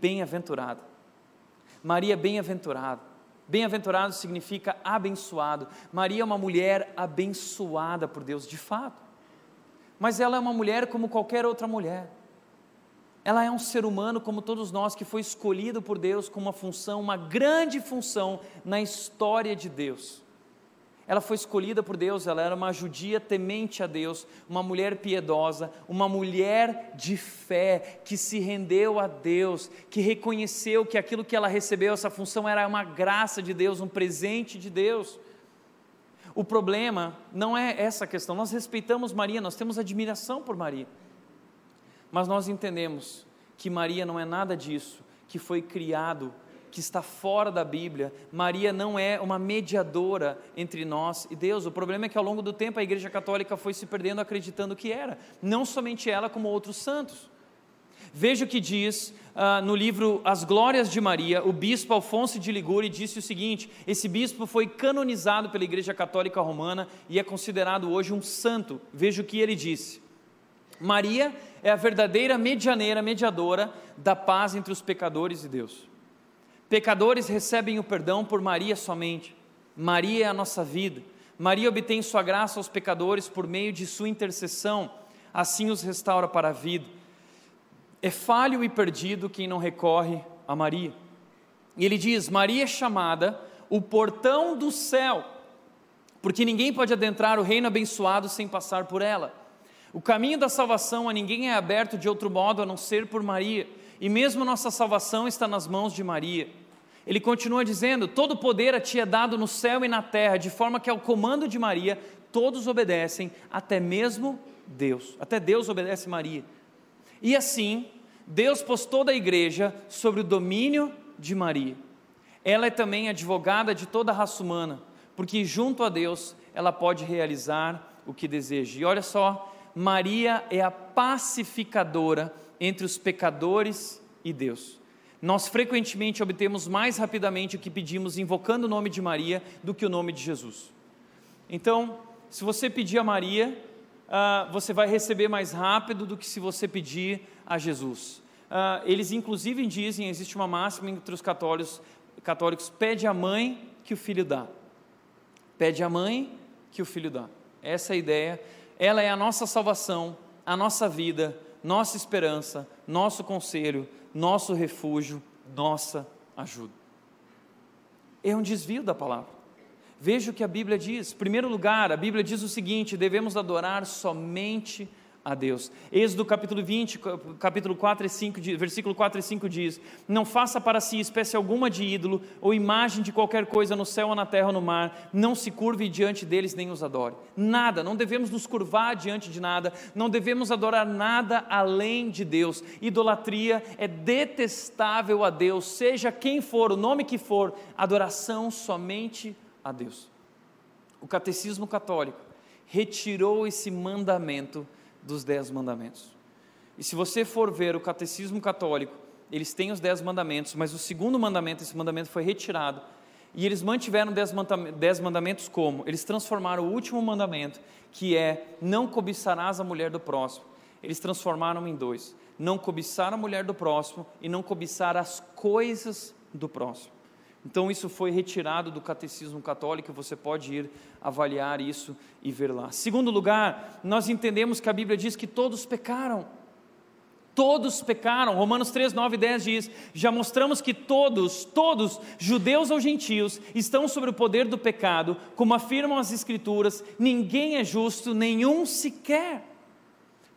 bem-aventurada. Maria bem-aventurada. Bem-aventurado significa abençoado. Maria é uma mulher abençoada por Deus, de fato. Mas ela é uma mulher como qualquer outra mulher. Ela é um ser humano como todos nós que foi escolhido por Deus com uma função, uma grande função na história de Deus. Ela foi escolhida por Deus, ela era uma judia temente a Deus, uma mulher piedosa, uma mulher de fé, que se rendeu a Deus, que reconheceu que aquilo que ela recebeu, essa função, era uma graça de Deus, um presente de Deus. O problema não é essa questão, nós respeitamos Maria, nós temos admiração por Maria, mas nós entendemos que Maria não é nada disso, que foi criado que está fora da Bíblia. Maria não é uma mediadora entre nós e Deus. O problema é que ao longo do tempo a Igreja Católica foi se perdendo acreditando que era, não somente ela, como outros santos. Veja o que diz uh, no livro As Glórias de Maria, o bispo Alfonso de Liguri disse o seguinte: esse bispo foi canonizado pela Igreja Católica Romana e é considerado hoje um santo. Veja o que ele disse. Maria é a verdadeira medianeira, mediadora da paz entre os pecadores e Deus. Pecadores recebem o perdão por Maria somente. Maria é a nossa vida. Maria obtém sua graça aos pecadores por meio de sua intercessão, assim os restaura para a vida. É falho e perdido quem não recorre a Maria. E ele diz: Maria é chamada o portão do céu, porque ninguém pode adentrar o reino abençoado sem passar por ela. O caminho da salvação a ninguém é aberto de outro modo a não ser por Maria e mesmo nossa salvação está nas mãos de Maria. Ele continua dizendo: Todo poder a ti é dado no céu e na terra, de forma que ao comando de Maria todos obedecem, até mesmo Deus. Até Deus obedece Maria. E assim, Deus pôs toda a igreja sobre o domínio de Maria. Ela é também advogada de toda a raça humana, porque junto a Deus ela pode realizar o que deseja. E olha só, Maria é a pacificadora entre os pecadores e Deus. Nós frequentemente obtemos mais rapidamente o que pedimos invocando o nome de Maria do que o nome de Jesus. Então, se você pedir a Maria, uh, você vai receber mais rápido do que se você pedir a Jesus. Uh, eles inclusive dizem, existe uma máxima entre os católicos, católicos, pede a mãe que o filho dá. Pede a mãe que o filho dá. Essa é a ideia. Ela é a nossa salvação, a nossa vida, nossa esperança, nosso conselho, nosso refúgio, nossa ajuda. É um desvio da palavra. Veja o que a Bíblia diz. Em primeiro lugar, a Bíblia diz o seguinte: devemos adorar somente a Deus. Êxodo capítulo 20, capítulo 4 e 5, versículo 4 e 5 diz: Não faça para si espécie alguma de ídolo ou imagem de qualquer coisa no céu ou na terra ou no mar, não se curve diante deles nem os adore. Nada, não devemos nos curvar diante de nada, não devemos adorar nada além de Deus. Idolatria é detestável a Deus, seja quem for, o nome que for, adoração somente a Deus. O catecismo católico retirou esse mandamento dos dez mandamentos. E se você for ver o catecismo católico, eles têm os dez mandamentos, mas o segundo mandamento, esse mandamento foi retirado. E eles mantiveram dez mandamentos como? Eles transformaram o último mandamento, que é não cobiçarás a mulher do próximo. Eles transformaram em dois: não cobiçar a mulher do próximo e não cobiçar as coisas do próximo. Então, isso foi retirado do catecismo católico, você pode ir avaliar isso e ver lá. Segundo lugar, nós entendemos que a Bíblia diz que todos pecaram. Todos pecaram. Romanos 3, 9 e 10 diz: Já mostramos que todos, todos, judeus ou gentios, estão sob o poder do pecado, como afirmam as Escrituras: ninguém é justo, nenhum sequer.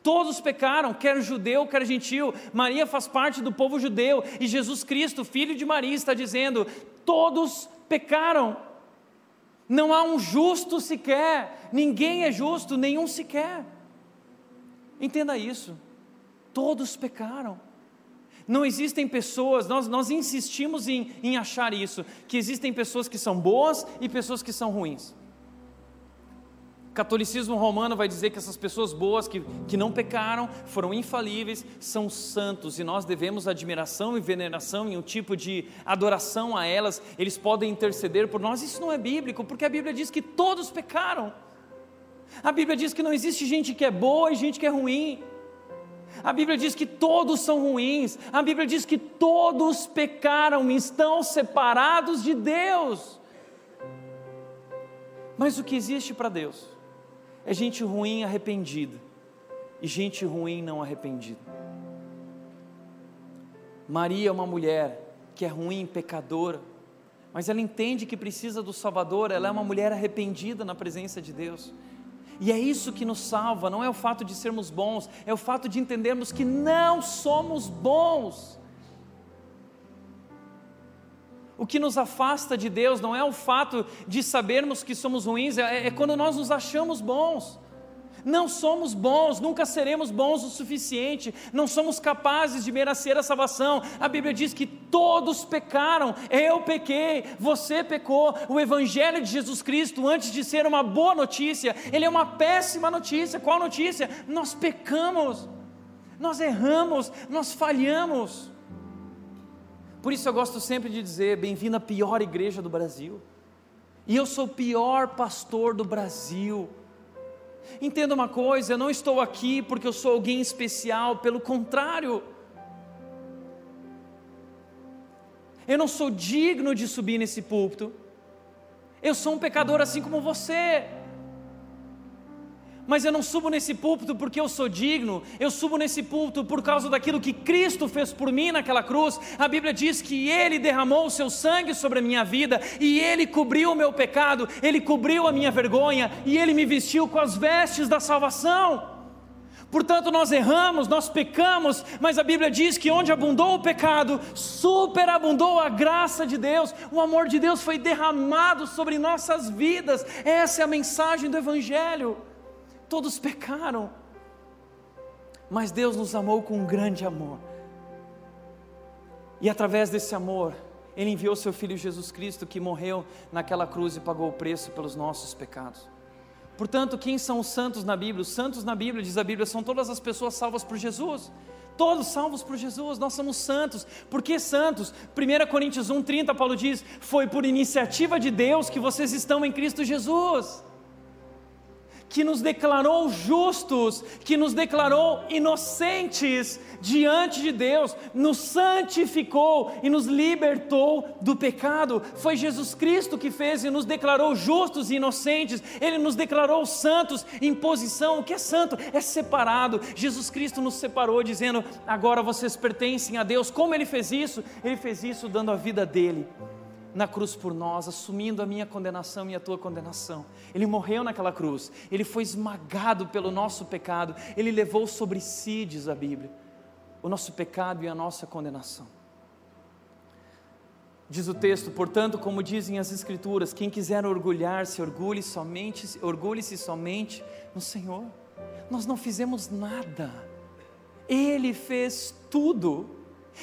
Todos pecaram, quer judeu, quer gentil. Maria faz parte do povo judeu e Jesus Cristo, filho de Maria, está dizendo: todos pecaram. Não há um justo sequer, ninguém é justo, nenhum sequer. Entenda isso. Todos pecaram. Não existem pessoas, nós, nós insistimos em, em achar isso, que existem pessoas que são boas e pessoas que são ruins catolicismo romano vai dizer que essas pessoas boas, que, que não pecaram, foram infalíveis, são santos e nós devemos admiração e veneração e um tipo de adoração a elas, eles podem interceder por nós. Isso não é bíblico, porque a Bíblia diz que todos pecaram. A Bíblia diz que não existe gente que é boa e gente que é ruim. A Bíblia diz que todos são ruins. A Bíblia diz que todos pecaram e estão separados de Deus. Mas o que existe para Deus? É gente ruim arrependida e gente ruim não arrependida. Maria é uma mulher que é ruim, pecadora, mas ela entende que precisa do Salvador, ela é uma mulher arrependida na presença de Deus. E é isso que nos salva, não é o fato de sermos bons, é o fato de entendermos que não somos bons. O que nos afasta de Deus não é o fato de sabermos que somos ruins, é, é quando nós nos achamos bons. Não somos bons, nunca seremos bons o suficiente, não somos capazes de merecer a salvação. A Bíblia diz que todos pecaram, eu pequei, você pecou. O Evangelho de Jesus Cristo, antes de ser uma boa notícia, ele é uma péssima notícia. Qual notícia? Nós pecamos, nós erramos, nós falhamos. Por isso eu gosto sempre de dizer: bem-vindo à pior igreja do Brasil. E eu sou o pior pastor do Brasil. Entenda uma coisa, eu não estou aqui porque eu sou alguém especial, pelo contrário. Eu não sou digno de subir nesse púlpito. Eu sou um pecador assim como você mas eu não subo nesse púlpito porque eu sou digno, eu subo nesse púlpito por causa daquilo que Cristo fez por mim naquela cruz. A Bíblia diz que Ele derramou o seu sangue sobre a minha vida e Ele cobriu o meu pecado, Ele cobriu a minha vergonha e Ele me vestiu com as vestes da salvação. Portanto, nós erramos, nós pecamos, mas a Bíblia diz que onde abundou o pecado, superabundou a graça de Deus, o amor de Deus foi derramado sobre nossas vidas. Essa é a mensagem do Evangelho. Todos pecaram, mas Deus nos amou com um grande amor. E através desse amor, Ele enviou Seu Filho Jesus Cristo, que morreu naquela cruz e pagou o preço pelos nossos pecados. Portanto, quem são os santos na Bíblia? Os santos na Bíblia, diz a Bíblia, são todas as pessoas salvas por Jesus. Todos salvos por Jesus, nós somos santos. Por que santos? 1 Coríntios 1,30, Paulo diz: Foi por iniciativa de Deus que vocês estão em Cristo Jesus que nos declarou justos, que nos declarou inocentes diante de Deus, nos santificou e nos libertou do pecado. Foi Jesus Cristo que fez e nos declarou justos e inocentes, Ele nos declarou santos em posição. O que é santo? É separado. Jesus Cristo nos separou, dizendo: agora vocês pertencem a Deus. Como Ele fez isso? Ele fez isso dando a vida dele na cruz por nós, assumindo a minha condenação e a tua condenação. Ele morreu naquela cruz, ele foi esmagado pelo nosso pecado, ele levou sobre si, diz a Bíblia, o nosso pecado e a nossa condenação. Diz o texto, portanto, como dizem as Escrituras, quem quiser orgulhar-se, orgulhe somente, orgulhe-se somente no Senhor. Nós não fizemos nada, Ele fez tudo.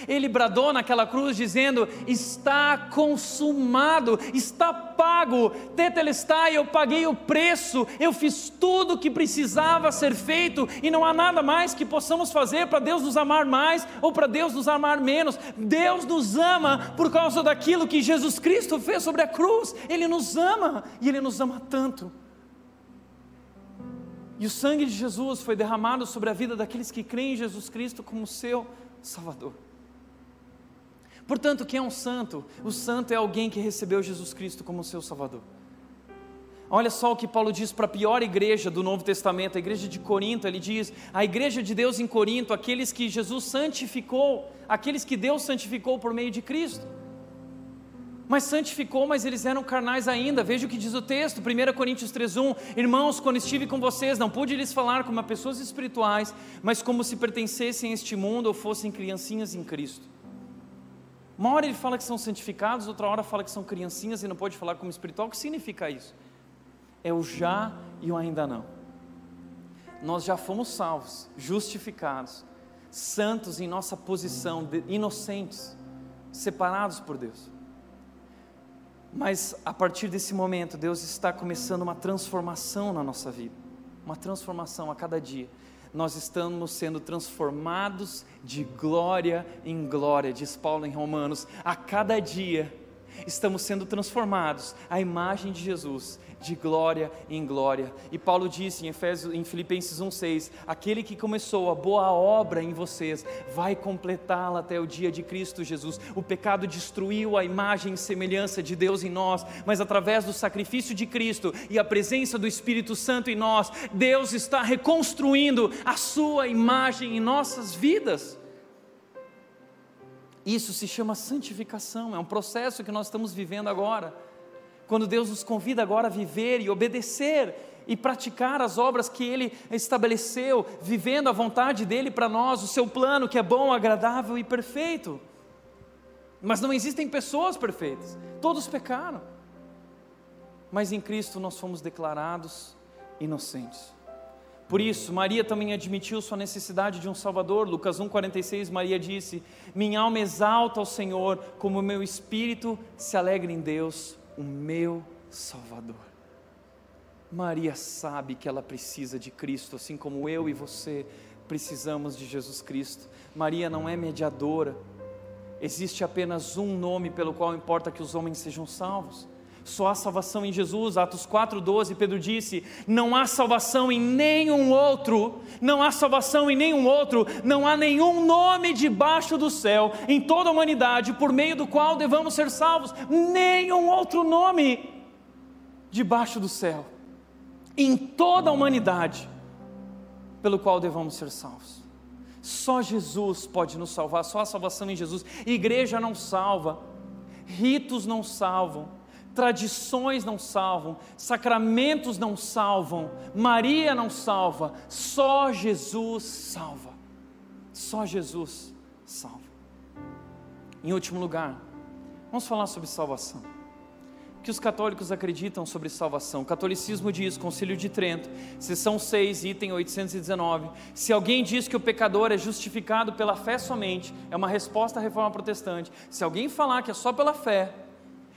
Ele bradou naquela cruz dizendo: Está consumado, está pago, tetelestai, eu paguei o preço, eu fiz tudo o que precisava ser feito e não há nada mais que possamos fazer para Deus nos amar mais ou para Deus nos amar menos. Deus nos ama por causa daquilo que Jesus Cristo fez sobre a cruz, Ele nos ama e Ele nos ama tanto. E o sangue de Jesus foi derramado sobre a vida daqueles que creem em Jesus Cristo como seu Salvador. Portanto, quem é um santo? O santo é alguém que recebeu Jesus Cristo como seu Salvador. Olha só o que Paulo diz para a pior igreja do Novo Testamento, a igreja de Corinto. Ele diz: a igreja de Deus em Corinto, aqueles que Jesus santificou, aqueles que Deus santificou por meio de Cristo. Mas santificou, mas eles eram carnais ainda. Veja o que diz o texto, 1 Coríntios 3:1. Irmãos, quando estive com vocês, não pude lhes falar como pessoas espirituais, mas como se pertencessem a este mundo ou fossem criancinhas em Cristo. Uma hora ele fala que são santificados, outra hora fala que são criancinhas e não pode falar como espiritual. O que significa isso? É o já e o ainda não. Nós já fomos salvos, justificados, santos em nossa posição, inocentes, separados por Deus. Mas a partir desse momento, Deus está começando uma transformação na nossa vida, uma transformação a cada dia nós estamos sendo transformados de glória em glória, diz Paulo em Romanos, a cada dia estamos sendo transformados à imagem de Jesus, de glória em glória. E Paulo disse em, Efésios, em Filipenses 1,6: aquele que começou a boa obra em vocês vai completá-la até o dia de Cristo Jesus. O pecado destruiu a imagem e semelhança de Deus em nós, mas através do sacrifício de Cristo e a presença do Espírito Santo em nós, Deus está reconstruindo a sua imagem em nossas vidas. Isso se chama santificação, é um processo que nós estamos vivendo agora. Quando Deus nos convida agora a viver e obedecer e praticar as obras que Ele estabeleceu, vivendo a vontade dEle para nós, o seu plano que é bom, agradável e perfeito. Mas não existem pessoas perfeitas, todos pecaram. Mas em Cristo nós fomos declarados inocentes. Por isso, Maria também admitiu sua necessidade de um Salvador. Lucas 1,46, Maria disse: Minha alma exalta ao Senhor, como o meu espírito se alegra em Deus, o meu Salvador. Maria sabe que ela precisa de Cristo, assim como eu e você precisamos de Jesus Cristo. Maria não é mediadora, existe apenas um nome pelo qual importa que os homens sejam salvos. Só há salvação em Jesus. Atos 4:12, Pedro disse: "Não há salvação em nenhum outro, não há salvação em nenhum outro, não há nenhum nome debaixo do céu em toda a humanidade por meio do qual devamos ser salvos, nenhum outro nome debaixo do céu em toda a humanidade pelo qual devamos ser salvos." Só Jesus pode nos salvar, só a salvação em Jesus. Igreja não salva, ritos não salvam, Tradições não salvam, sacramentos não salvam, Maria não salva, só Jesus salva. Só Jesus salva. Em último lugar, vamos falar sobre salvação. O que os católicos acreditam sobre salvação? O catolicismo diz, Concílio de Trento, seção 6, item 819: se alguém diz que o pecador é justificado pela fé somente, é uma resposta à reforma protestante. Se alguém falar que é só pela fé,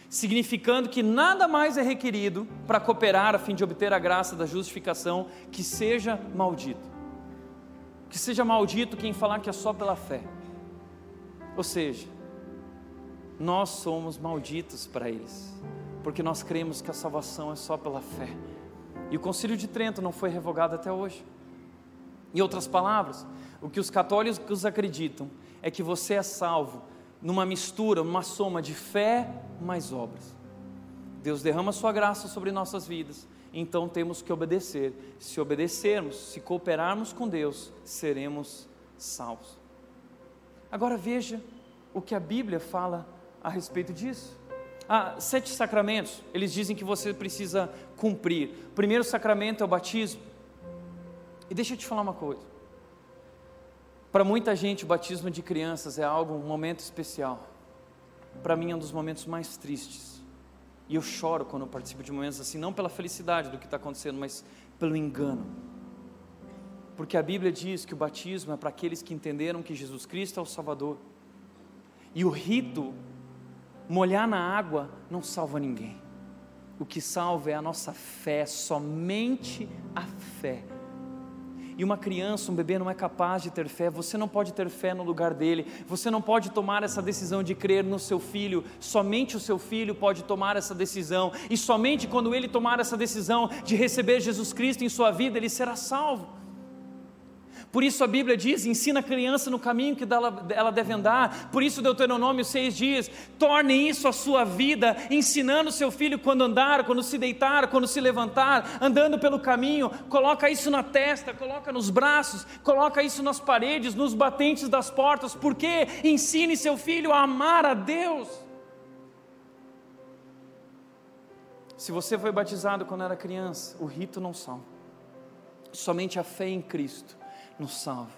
significando que nada mais é requerido para cooperar a fim de obter a graça da justificação que seja maldito. Que seja maldito quem falar que é só pela fé. Ou seja, nós somos malditos para eles, porque nós cremos que a salvação é só pela fé. E o Concílio de Trento não foi revogado até hoje. Em outras palavras, o que os católicos acreditam é que você é salvo numa mistura, numa soma de fé mais obras. Deus derrama sua graça sobre nossas vidas, então temos que obedecer. Se obedecermos, se cooperarmos com Deus, seremos salvos. Agora veja o que a Bíblia fala a respeito disso. Ah, sete sacramentos, eles dizem que você precisa cumprir. O primeiro sacramento é o batismo. E deixa eu te falar uma coisa. Para muita gente, o batismo de crianças é algo, um momento especial. Para mim, é um dos momentos mais tristes. E eu choro quando eu participo de momentos assim, não pela felicidade do que está acontecendo, mas pelo engano. Porque a Bíblia diz que o batismo é para aqueles que entenderam que Jesus Cristo é o Salvador. E o rito, molhar na água, não salva ninguém. O que salva é a nossa fé, somente a fé e uma criança, um bebê não é capaz de ter fé, você não pode ter fé no lugar dele, você não pode tomar essa decisão de crer no seu filho, somente o seu filho pode tomar essa decisão, e somente quando ele tomar essa decisão de receber Jesus Cristo em sua vida, ele será salvo. Por isso a Bíblia diz: ensina a criança no caminho que ela deve andar. Por isso Deuteronômio 6 diz: torne isso a sua vida, ensinando seu filho quando andar, quando se deitar, quando se levantar, andando pelo caminho. Coloca isso na testa, coloca nos braços, coloca isso nas paredes, nos batentes das portas. Porque ensine seu filho a amar a Deus. Se você foi batizado quando era criança, o rito não salva. Somente a fé em Cristo nos salva.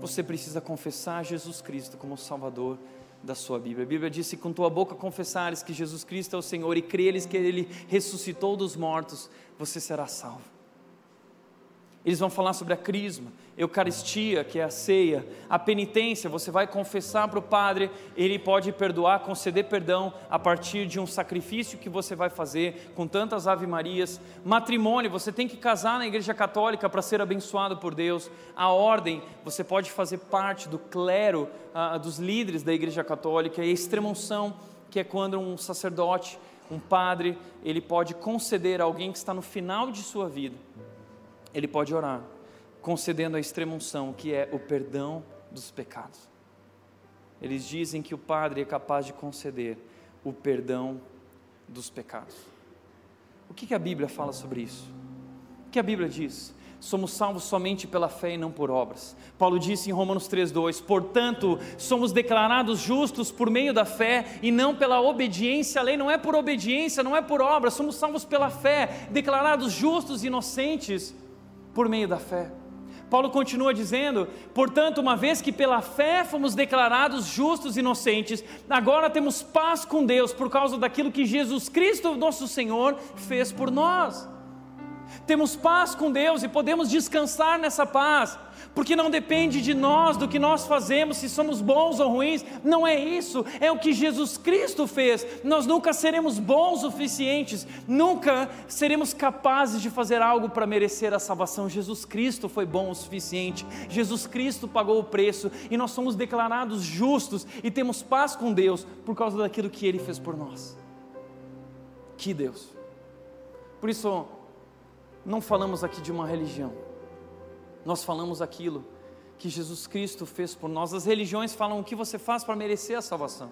Você precisa confessar Jesus Cristo como Salvador da sua Bíblia. A Bíblia diz: se com tua boca confessares que Jesus Cristo é o Senhor e creres que Ele ressuscitou dos mortos, você será salvo. Eles vão falar sobre a crisma, Eucaristia, que é a ceia, a penitência, você vai confessar para o Padre, ele pode perdoar, conceder perdão a partir de um sacrifício que você vai fazer com tantas Ave Marias. Matrimônio, você tem que casar na Igreja Católica para ser abençoado por Deus. A ordem, você pode fazer parte do clero, uh, dos líderes da Igreja Católica. E a extremunção, que é quando um sacerdote, um padre, ele pode conceder a alguém que está no final de sua vida, ele pode orar concedendo a extremunção, que é o perdão dos pecados. Eles dizem que o Padre é capaz de conceder o perdão dos pecados. O que, que a Bíblia fala sobre isso? O que a Bíblia diz? Somos salvos somente pela fé e não por obras. Paulo disse em Romanos 3,2: Portanto, somos declarados justos por meio da fé e não pela obediência à lei. Não é por obediência, não é por obras, somos salvos pela fé, declarados justos e inocentes por meio da fé. Paulo continua dizendo: portanto, uma vez que pela fé fomos declarados justos e inocentes, agora temos paz com Deus por causa daquilo que Jesus Cristo, nosso Senhor, fez por nós. Temos paz com Deus e podemos descansar nessa paz, porque não depende de nós, do que nós fazemos, se somos bons ou ruins, não é isso, é o que Jesus Cristo fez. Nós nunca seremos bons o suficientes, nunca seremos capazes de fazer algo para merecer a salvação. Jesus Cristo foi bom o suficiente, Jesus Cristo pagou o preço e nós somos declarados justos e temos paz com Deus por causa daquilo que Ele fez por nós. Que Deus! Por isso, não falamos aqui de uma religião nós falamos aquilo que Jesus Cristo fez por nós. As religiões falam o que você faz para merecer a salvação.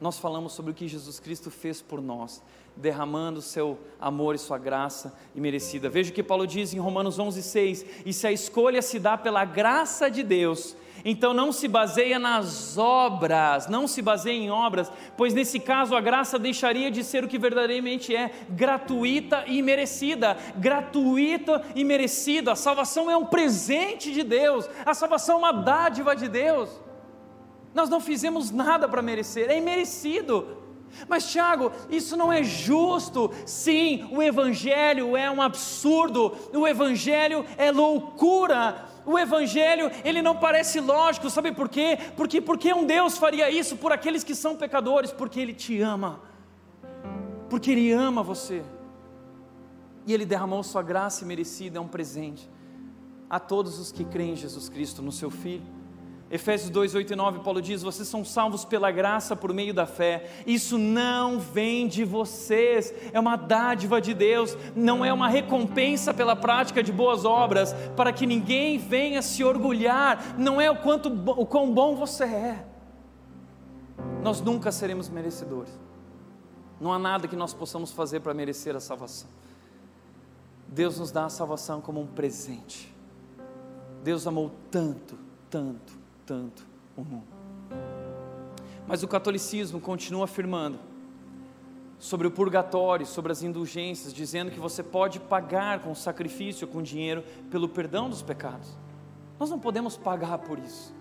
Nós falamos sobre o que Jesus Cristo fez por nós, derramando seu amor e sua graça imerecida. Veja o que Paulo diz em Romanos 11:6, e se a escolha se dá pela graça de Deus, então não se baseia nas obras, não se baseia em obras, pois nesse caso a graça deixaria de ser o que verdadeiramente é, gratuita e merecida. Gratuita e merecida. A salvação é um presente de Deus, a salvação é uma dádiva de Deus. Nós não fizemos nada para merecer, é imerecido. Mas Tiago, isso não é justo. Sim, o Evangelho é um absurdo, o Evangelho é loucura o evangelho, ele não parece lógico, sabe por quê? Porque porque um Deus faria isso por aqueles que são pecadores, porque ele te ama. porque Ele ama você. E Ele derramou Sua graça merecida, é um presente a todos os que creem em Jesus Cristo, no Seu Filho. Efésios 2, 8 e 9, Paulo diz: Vocês são salvos pela graça por meio da fé. Isso não vem de vocês, é uma dádiva de Deus, não é uma recompensa pela prática de boas obras, para que ninguém venha se orgulhar, não é o, quanto, o quão bom você é. Nós nunca seremos merecedores, não há nada que nós possamos fazer para merecer a salvação. Deus nos dá a salvação como um presente. Deus amou tanto, tanto tanto o mundo. Mas o catolicismo continua afirmando sobre o purgatório, sobre as indulgências, dizendo que você pode pagar com sacrifício, com dinheiro, pelo perdão dos pecados. Nós não podemos pagar por isso.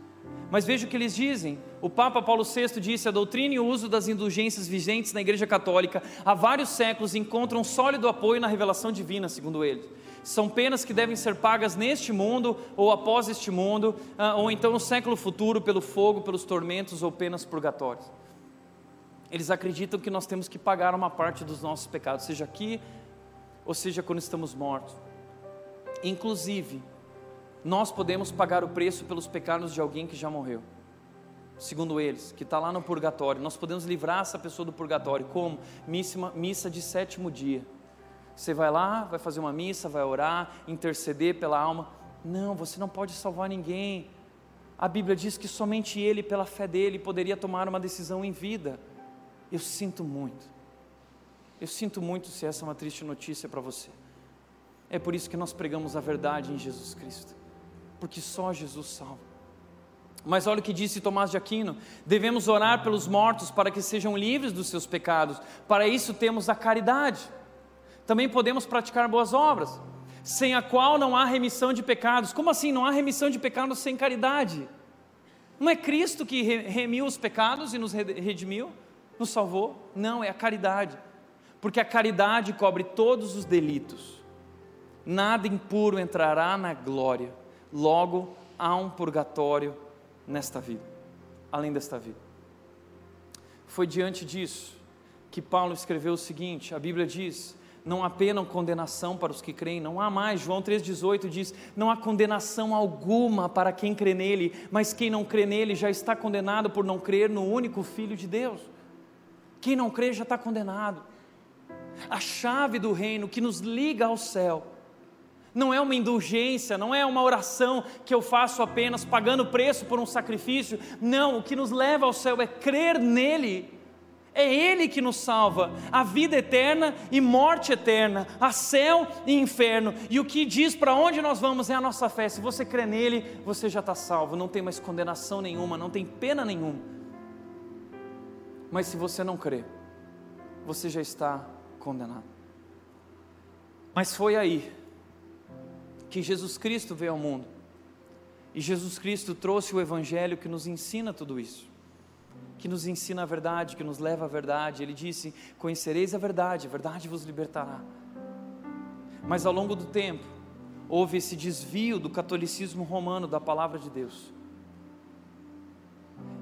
Mas veja o que eles dizem. O Papa Paulo VI disse: a doutrina e o uso das indulgências vigentes na Igreja Católica há vários séculos encontram sólido apoio na revelação divina, segundo ele são penas que devem ser pagas neste mundo ou após este mundo, ah, ou então no século futuro pelo fogo, pelos tormentos ou penas purgatórias. Eles acreditam que nós temos que pagar uma parte dos nossos pecados, seja aqui ou seja quando estamos mortos. Inclusive, nós podemos pagar o preço pelos pecados de alguém que já morreu. Segundo eles, que está lá no purgatório, nós podemos livrar essa pessoa do purgatório. Como? Missa, missa de sétimo dia você vai lá, vai fazer uma missa, vai orar, interceder pela alma. Não, você não pode salvar ninguém. A Bíblia diz que somente ele, pela fé dele, poderia tomar uma decisão em vida. Eu sinto muito. Eu sinto muito se essa é uma triste notícia para você. É por isso que nós pregamos a verdade em Jesus Cristo, porque só Jesus salva. Mas olha o que disse Tomás de Aquino: devemos orar pelos mortos para que sejam livres dos seus pecados. Para isso temos a caridade também podemos praticar boas obras, sem a qual não há remissão de pecados. Como assim não há remissão de pecados sem caridade? Não é Cristo que remiu os pecados e nos redimiu, nos salvou? Não, é a caridade. Porque a caridade cobre todos os delitos. Nada impuro entrará na glória. Logo, há um purgatório nesta vida, além desta vida. Foi diante disso que Paulo escreveu o seguinte: a Bíblia diz não há pena ou condenação para os que creem, não há mais. João 3,18 diz: não há condenação alguma para quem crê nele, mas quem não crê nele já está condenado por não crer no único Filho de Deus. Quem não crê já está condenado. A chave do reino que nos liga ao céu não é uma indulgência, não é uma oração que eu faço apenas pagando preço por um sacrifício. Não, o que nos leva ao céu é crer nele é Ele que nos salva, a vida eterna e morte eterna, a céu e inferno. E o que diz para onde nós vamos é a nossa fé. Se você crê nele, você já está salvo, não tem mais condenação nenhuma, não tem pena nenhuma. Mas se você não crê, você já está condenado. Mas foi aí que Jesus Cristo veio ao mundo. E Jesus Cristo trouxe o Evangelho que nos ensina tudo isso que nos ensina a verdade, que nos leva à verdade. Ele disse: Conhecereis a verdade, a verdade vos libertará. Mas ao longo do tempo, houve esse desvio do catolicismo romano da palavra de Deus.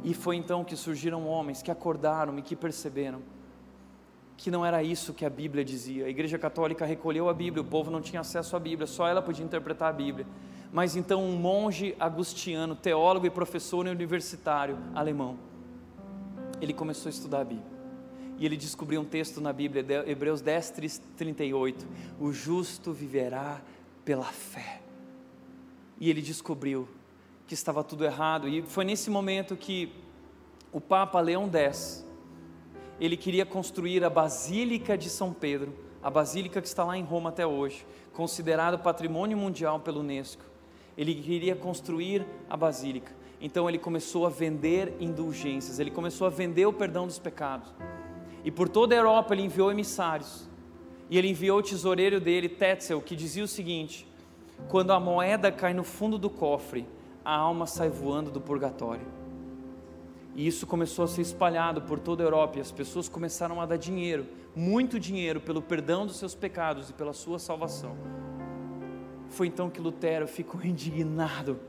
E foi então que surgiram homens que acordaram e que perceberam que não era isso que a Bíblia dizia. A Igreja Católica recolheu a Bíblia, o povo não tinha acesso à Bíblia, só ela podia interpretar a Bíblia. Mas então um monge agustiano, teólogo e professor universitário alemão, ele começou a estudar a Bíblia. E ele descobriu um texto na Bíblia, Hebreus 10, 38. O justo viverá pela fé. E ele descobriu que estava tudo errado. E foi nesse momento que o Papa Leão X, ele queria construir a Basílica de São Pedro, a basílica que está lá em Roma até hoje, considerada patrimônio mundial pelo Unesco. Ele queria construir a basílica. Então ele começou a vender indulgências, ele começou a vender o perdão dos pecados. E por toda a Europa ele enviou emissários. E ele enviou o tesoureiro dele, Tetzel, que dizia o seguinte: quando a moeda cai no fundo do cofre, a alma sai voando do purgatório. E isso começou a ser espalhado por toda a Europa, e as pessoas começaram a dar dinheiro, muito dinheiro, pelo perdão dos seus pecados e pela sua salvação. Foi então que Lutero ficou indignado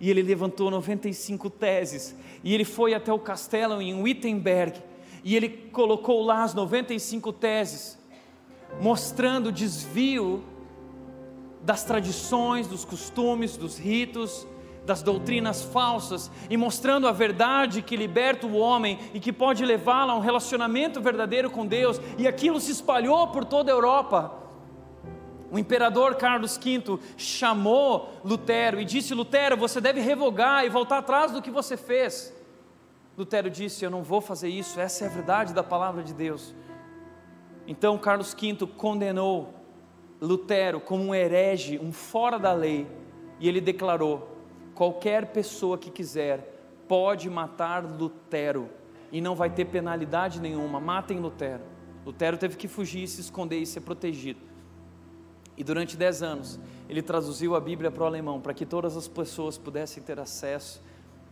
e ele levantou 95 teses. E ele foi até o castelo em Wittenberg. e ele colocou lá as 95 teses, mostrando o desvio das tradições, dos costumes, dos ritos, das doutrinas falsas e mostrando a verdade que liberta o homem e que pode levá-lo a um relacionamento verdadeiro com Deus, e aquilo se espalhou por toda a Europa. O imperador Carlos V chamou Lutero e disse: Lutero, você deve revogar e voltar atrás do que você fez. Lutero disse: Eu não vou fazer isso, essa é a verdade da palavra de Deus. Então Carlos V condenou Lutero como um herege, um fora da lei, e ele declarou: qualquer pessoa que quiser pode matar Lutero e não vai ter penalidade nenhuma. Matem Lutero. Lutero teve que fugir, se esconder e ser protegido. E durante dez anos ele traduziu a Bíblia para o alemão para que todas as pessoas pudessem ter acesso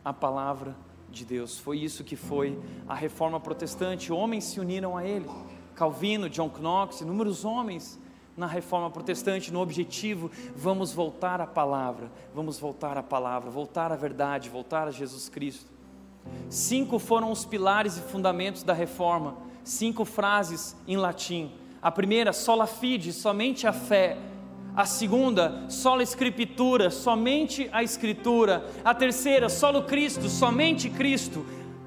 à palavra de Deus. Foi isso que foi a reforma protestante. Homens se uniram a ele. Calvino, John Knox, inúmeros homens na reforma protestante, no objetivo, vamos voltar à palavra, vamos voltar à palavra, voltar à verdade, voltar a Jesus Cristo. Cinco foram os pilares e fundamentos da reforma, cinco frases em latim. A primeira, sola fide, somente a fé. A segunda, sola escritura, somente a escritura. A terceira, solo Cristo, somente Cristo.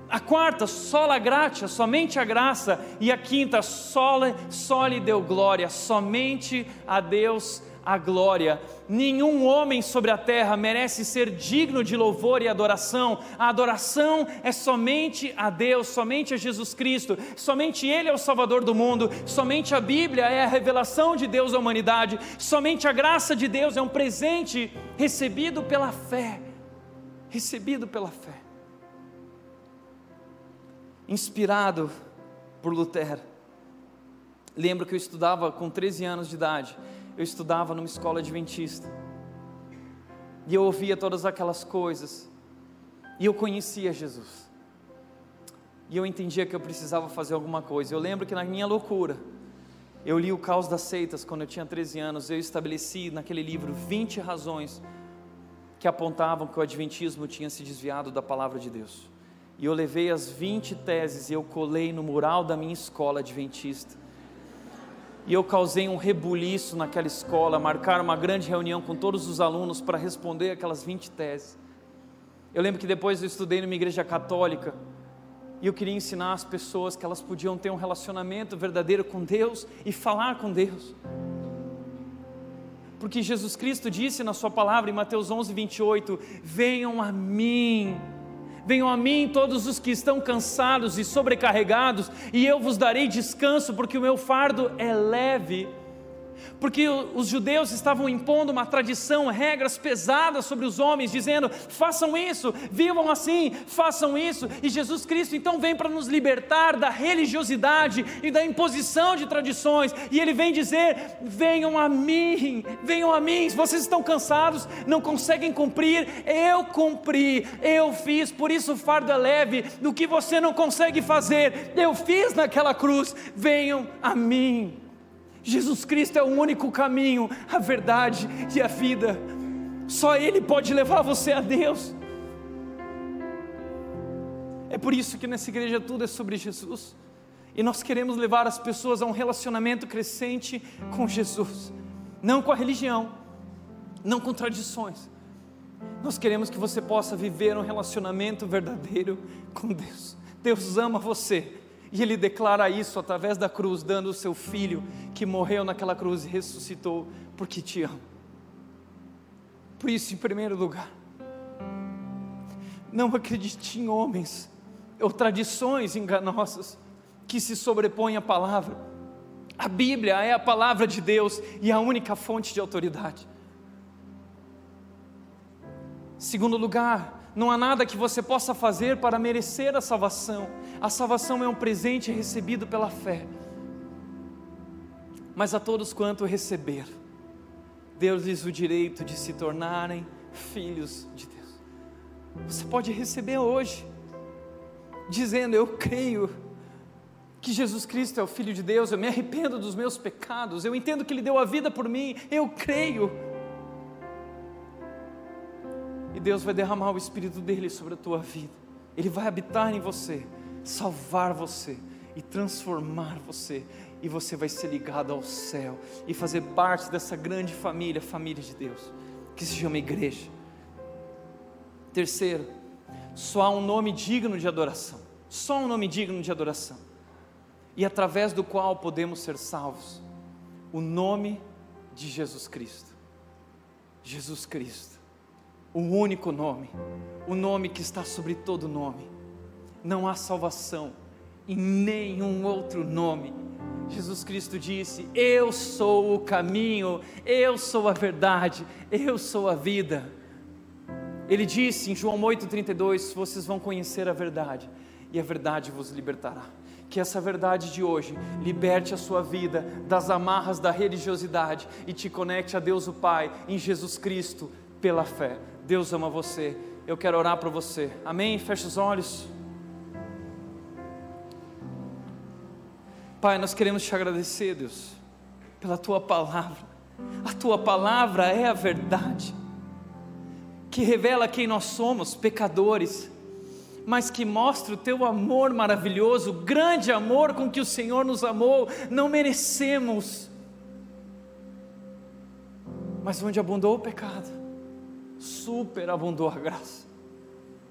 A quarta, sola gratia, somente a graça. E a quinta, sole, sole deu glória, somente a Deus a glória. Nenhum homem sobre a terra merece ser digno de louvor e adoração. A adoração é somente a Deus, somente a Jesus Cristo. Somente Ele é o Salvador do mundo. Somente a Bíblia é a revelação de Deus à humanidade. Somente a graça de Deus é um presente recebido pela fé. Recebido pela fé inspirado por Lutero. Lembro que eu estudava com 13 anos de idade, eu estudava numa escola adventista. E eu ouvia todas aquelas coisas. E eu conhecia Jesus. E eu entendia que eu precisava fazer alguma coisa. Eu lembro que na minha loucura, eu li o Caos das Seitas quando eu tinha 13 anos. Eu estabeleci naquele livro 20 razões que apontavam que o Adventismo tinha se desviado da palavra de Deus. E eu levei as 20 teses e eu colei no mural da minha escola adventista. E eu causei um rebuliço naquela escola, marcaram uma grande reunião com todos os alunos para responder aquelas 20 teses. Eu lembro que depois eu estudei numa igreja católica e eu queria ensinar as pessoas que elas podiam ter um relacionamento verdadeiro com Deus e falar com Deus. Porque Jesus Cristo disse na Sua palavra em Mateus 11, 28: Venham a mim Venham a mim todos os que estão cansados e sobrecarregados, e eu vos darei descanso, porque o meu fardo é leve porque os judeus estavam impondo uma tradição, regras pesadas sobre os homens, dizendo: façam isso, vivam assim, façam isso. E Jesus Cristo então vem para nos libertar da religiosidade e da imposição de tradições, e Ele vem dizer: venham a mim, venham a mim. Vocês estão cansados, não conseguem cumprir, eu cumpri, eu fiz, por isso o fardo é leve. Do que você não consegue fazer, eu fiz naquela cruz, venham a mim. Jesus Cristo é o único caminho, a verdade e a vida. Só Ele pode levar você a Deus. É por isso que nessa igreja tudo é sobre Jesus. E nós queremos levar as pessoas a um relacionamento crescente com Jesus, não com a religião, não com tradições. Nós queremos que você possa viver um relacionamento verdadeiro com Deus. Deus ama você. E ele declara isso através da cruz, dando o seu filho que morreu naquela cruz e ressuscitou porque te ama. Por isso, em primeiro lugar, não acredite em homens ou tradições enganosas que se sobrepõem à palavra. A Bíblia é a palavra de Deus e a única fonte de autoridade. Segundo lugar, não há nada que você possa fazer para merecer a salvação. A salvação é um presente recebido pela fé. Mas a todos quanto receber, Deus lhes o direito de se tornarem filhos de Deus. Você pode receber hoje, dizendo: Eu creio que Jesus Cristo é o Filho de Deus, eu me arrependo dos meus pecados, eu entendo que Ele deu a vida por mim, eu creio e Deus vai derramar o Espírito dele sobre a tua vida. Ele vai habitar em você, salvar você e transformar você, e você vai ser ligado ao céu e fazer parte dessa grande família, família de Deus, que se chama igreja. Terceiro, só há um nome digno de adoração, só um nome digno de adoração, e através do qual podemos ser salvos, o nome de Jesus Cristo. Jesus Cristo, o único nome, o nome que está sobre todo nome. Não há salvação em nenhum outro nome. Jesus Cristo disse: Eu sou o caminho, eu sou a verdade, eu sou a vida. Ele disse em João 8,32: Vocês vão conhecer a verdade, e a verdade vos libertará. Que essa verdade de hoje liberte a sua vida das amarras da religiosidade e te conecte a Deus o Pai em Jesus Cristo pela fé. Deus ama você. Eu quero orar para você. Amém? Feche os olhos. Pai, nós queremos te agradecer, Deus, pela tua palavra. A tua palavra é a verdade, que revela quem nós somos, pecadores, mas que mostra o teu amor maravilhoso, o grande amor com que o Senhor nos amou. Não merecemos, mas onde abundou o pecado, superabundou a graça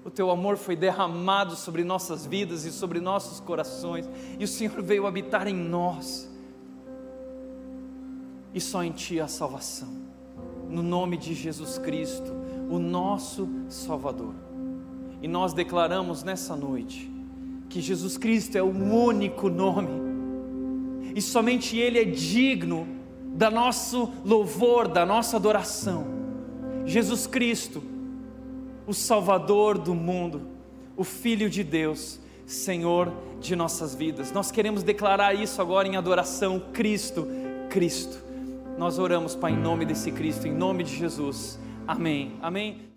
o teu amor foi derramado sobre nossas vidas e sobre nossos corações, e o Senhor veio habitar em nós, e só em Ti há salvação, no nome de Jesus Cristo, o nosso Salvador. E nós declaramos nessa noite que Jesus Cristo é o único nome, e somente Ele é digno da nosso louvor, da nossa adoração. Jesus Cristo, o Salvador do mundo, o Filho de Deus, Senhor de nossas vidas. Nós queremos declarar isso agora em adoração: Cristo, Cristo. Nós oramos, Pai, em nome desse Cristo, em nome de Jesus. Amém. Amém.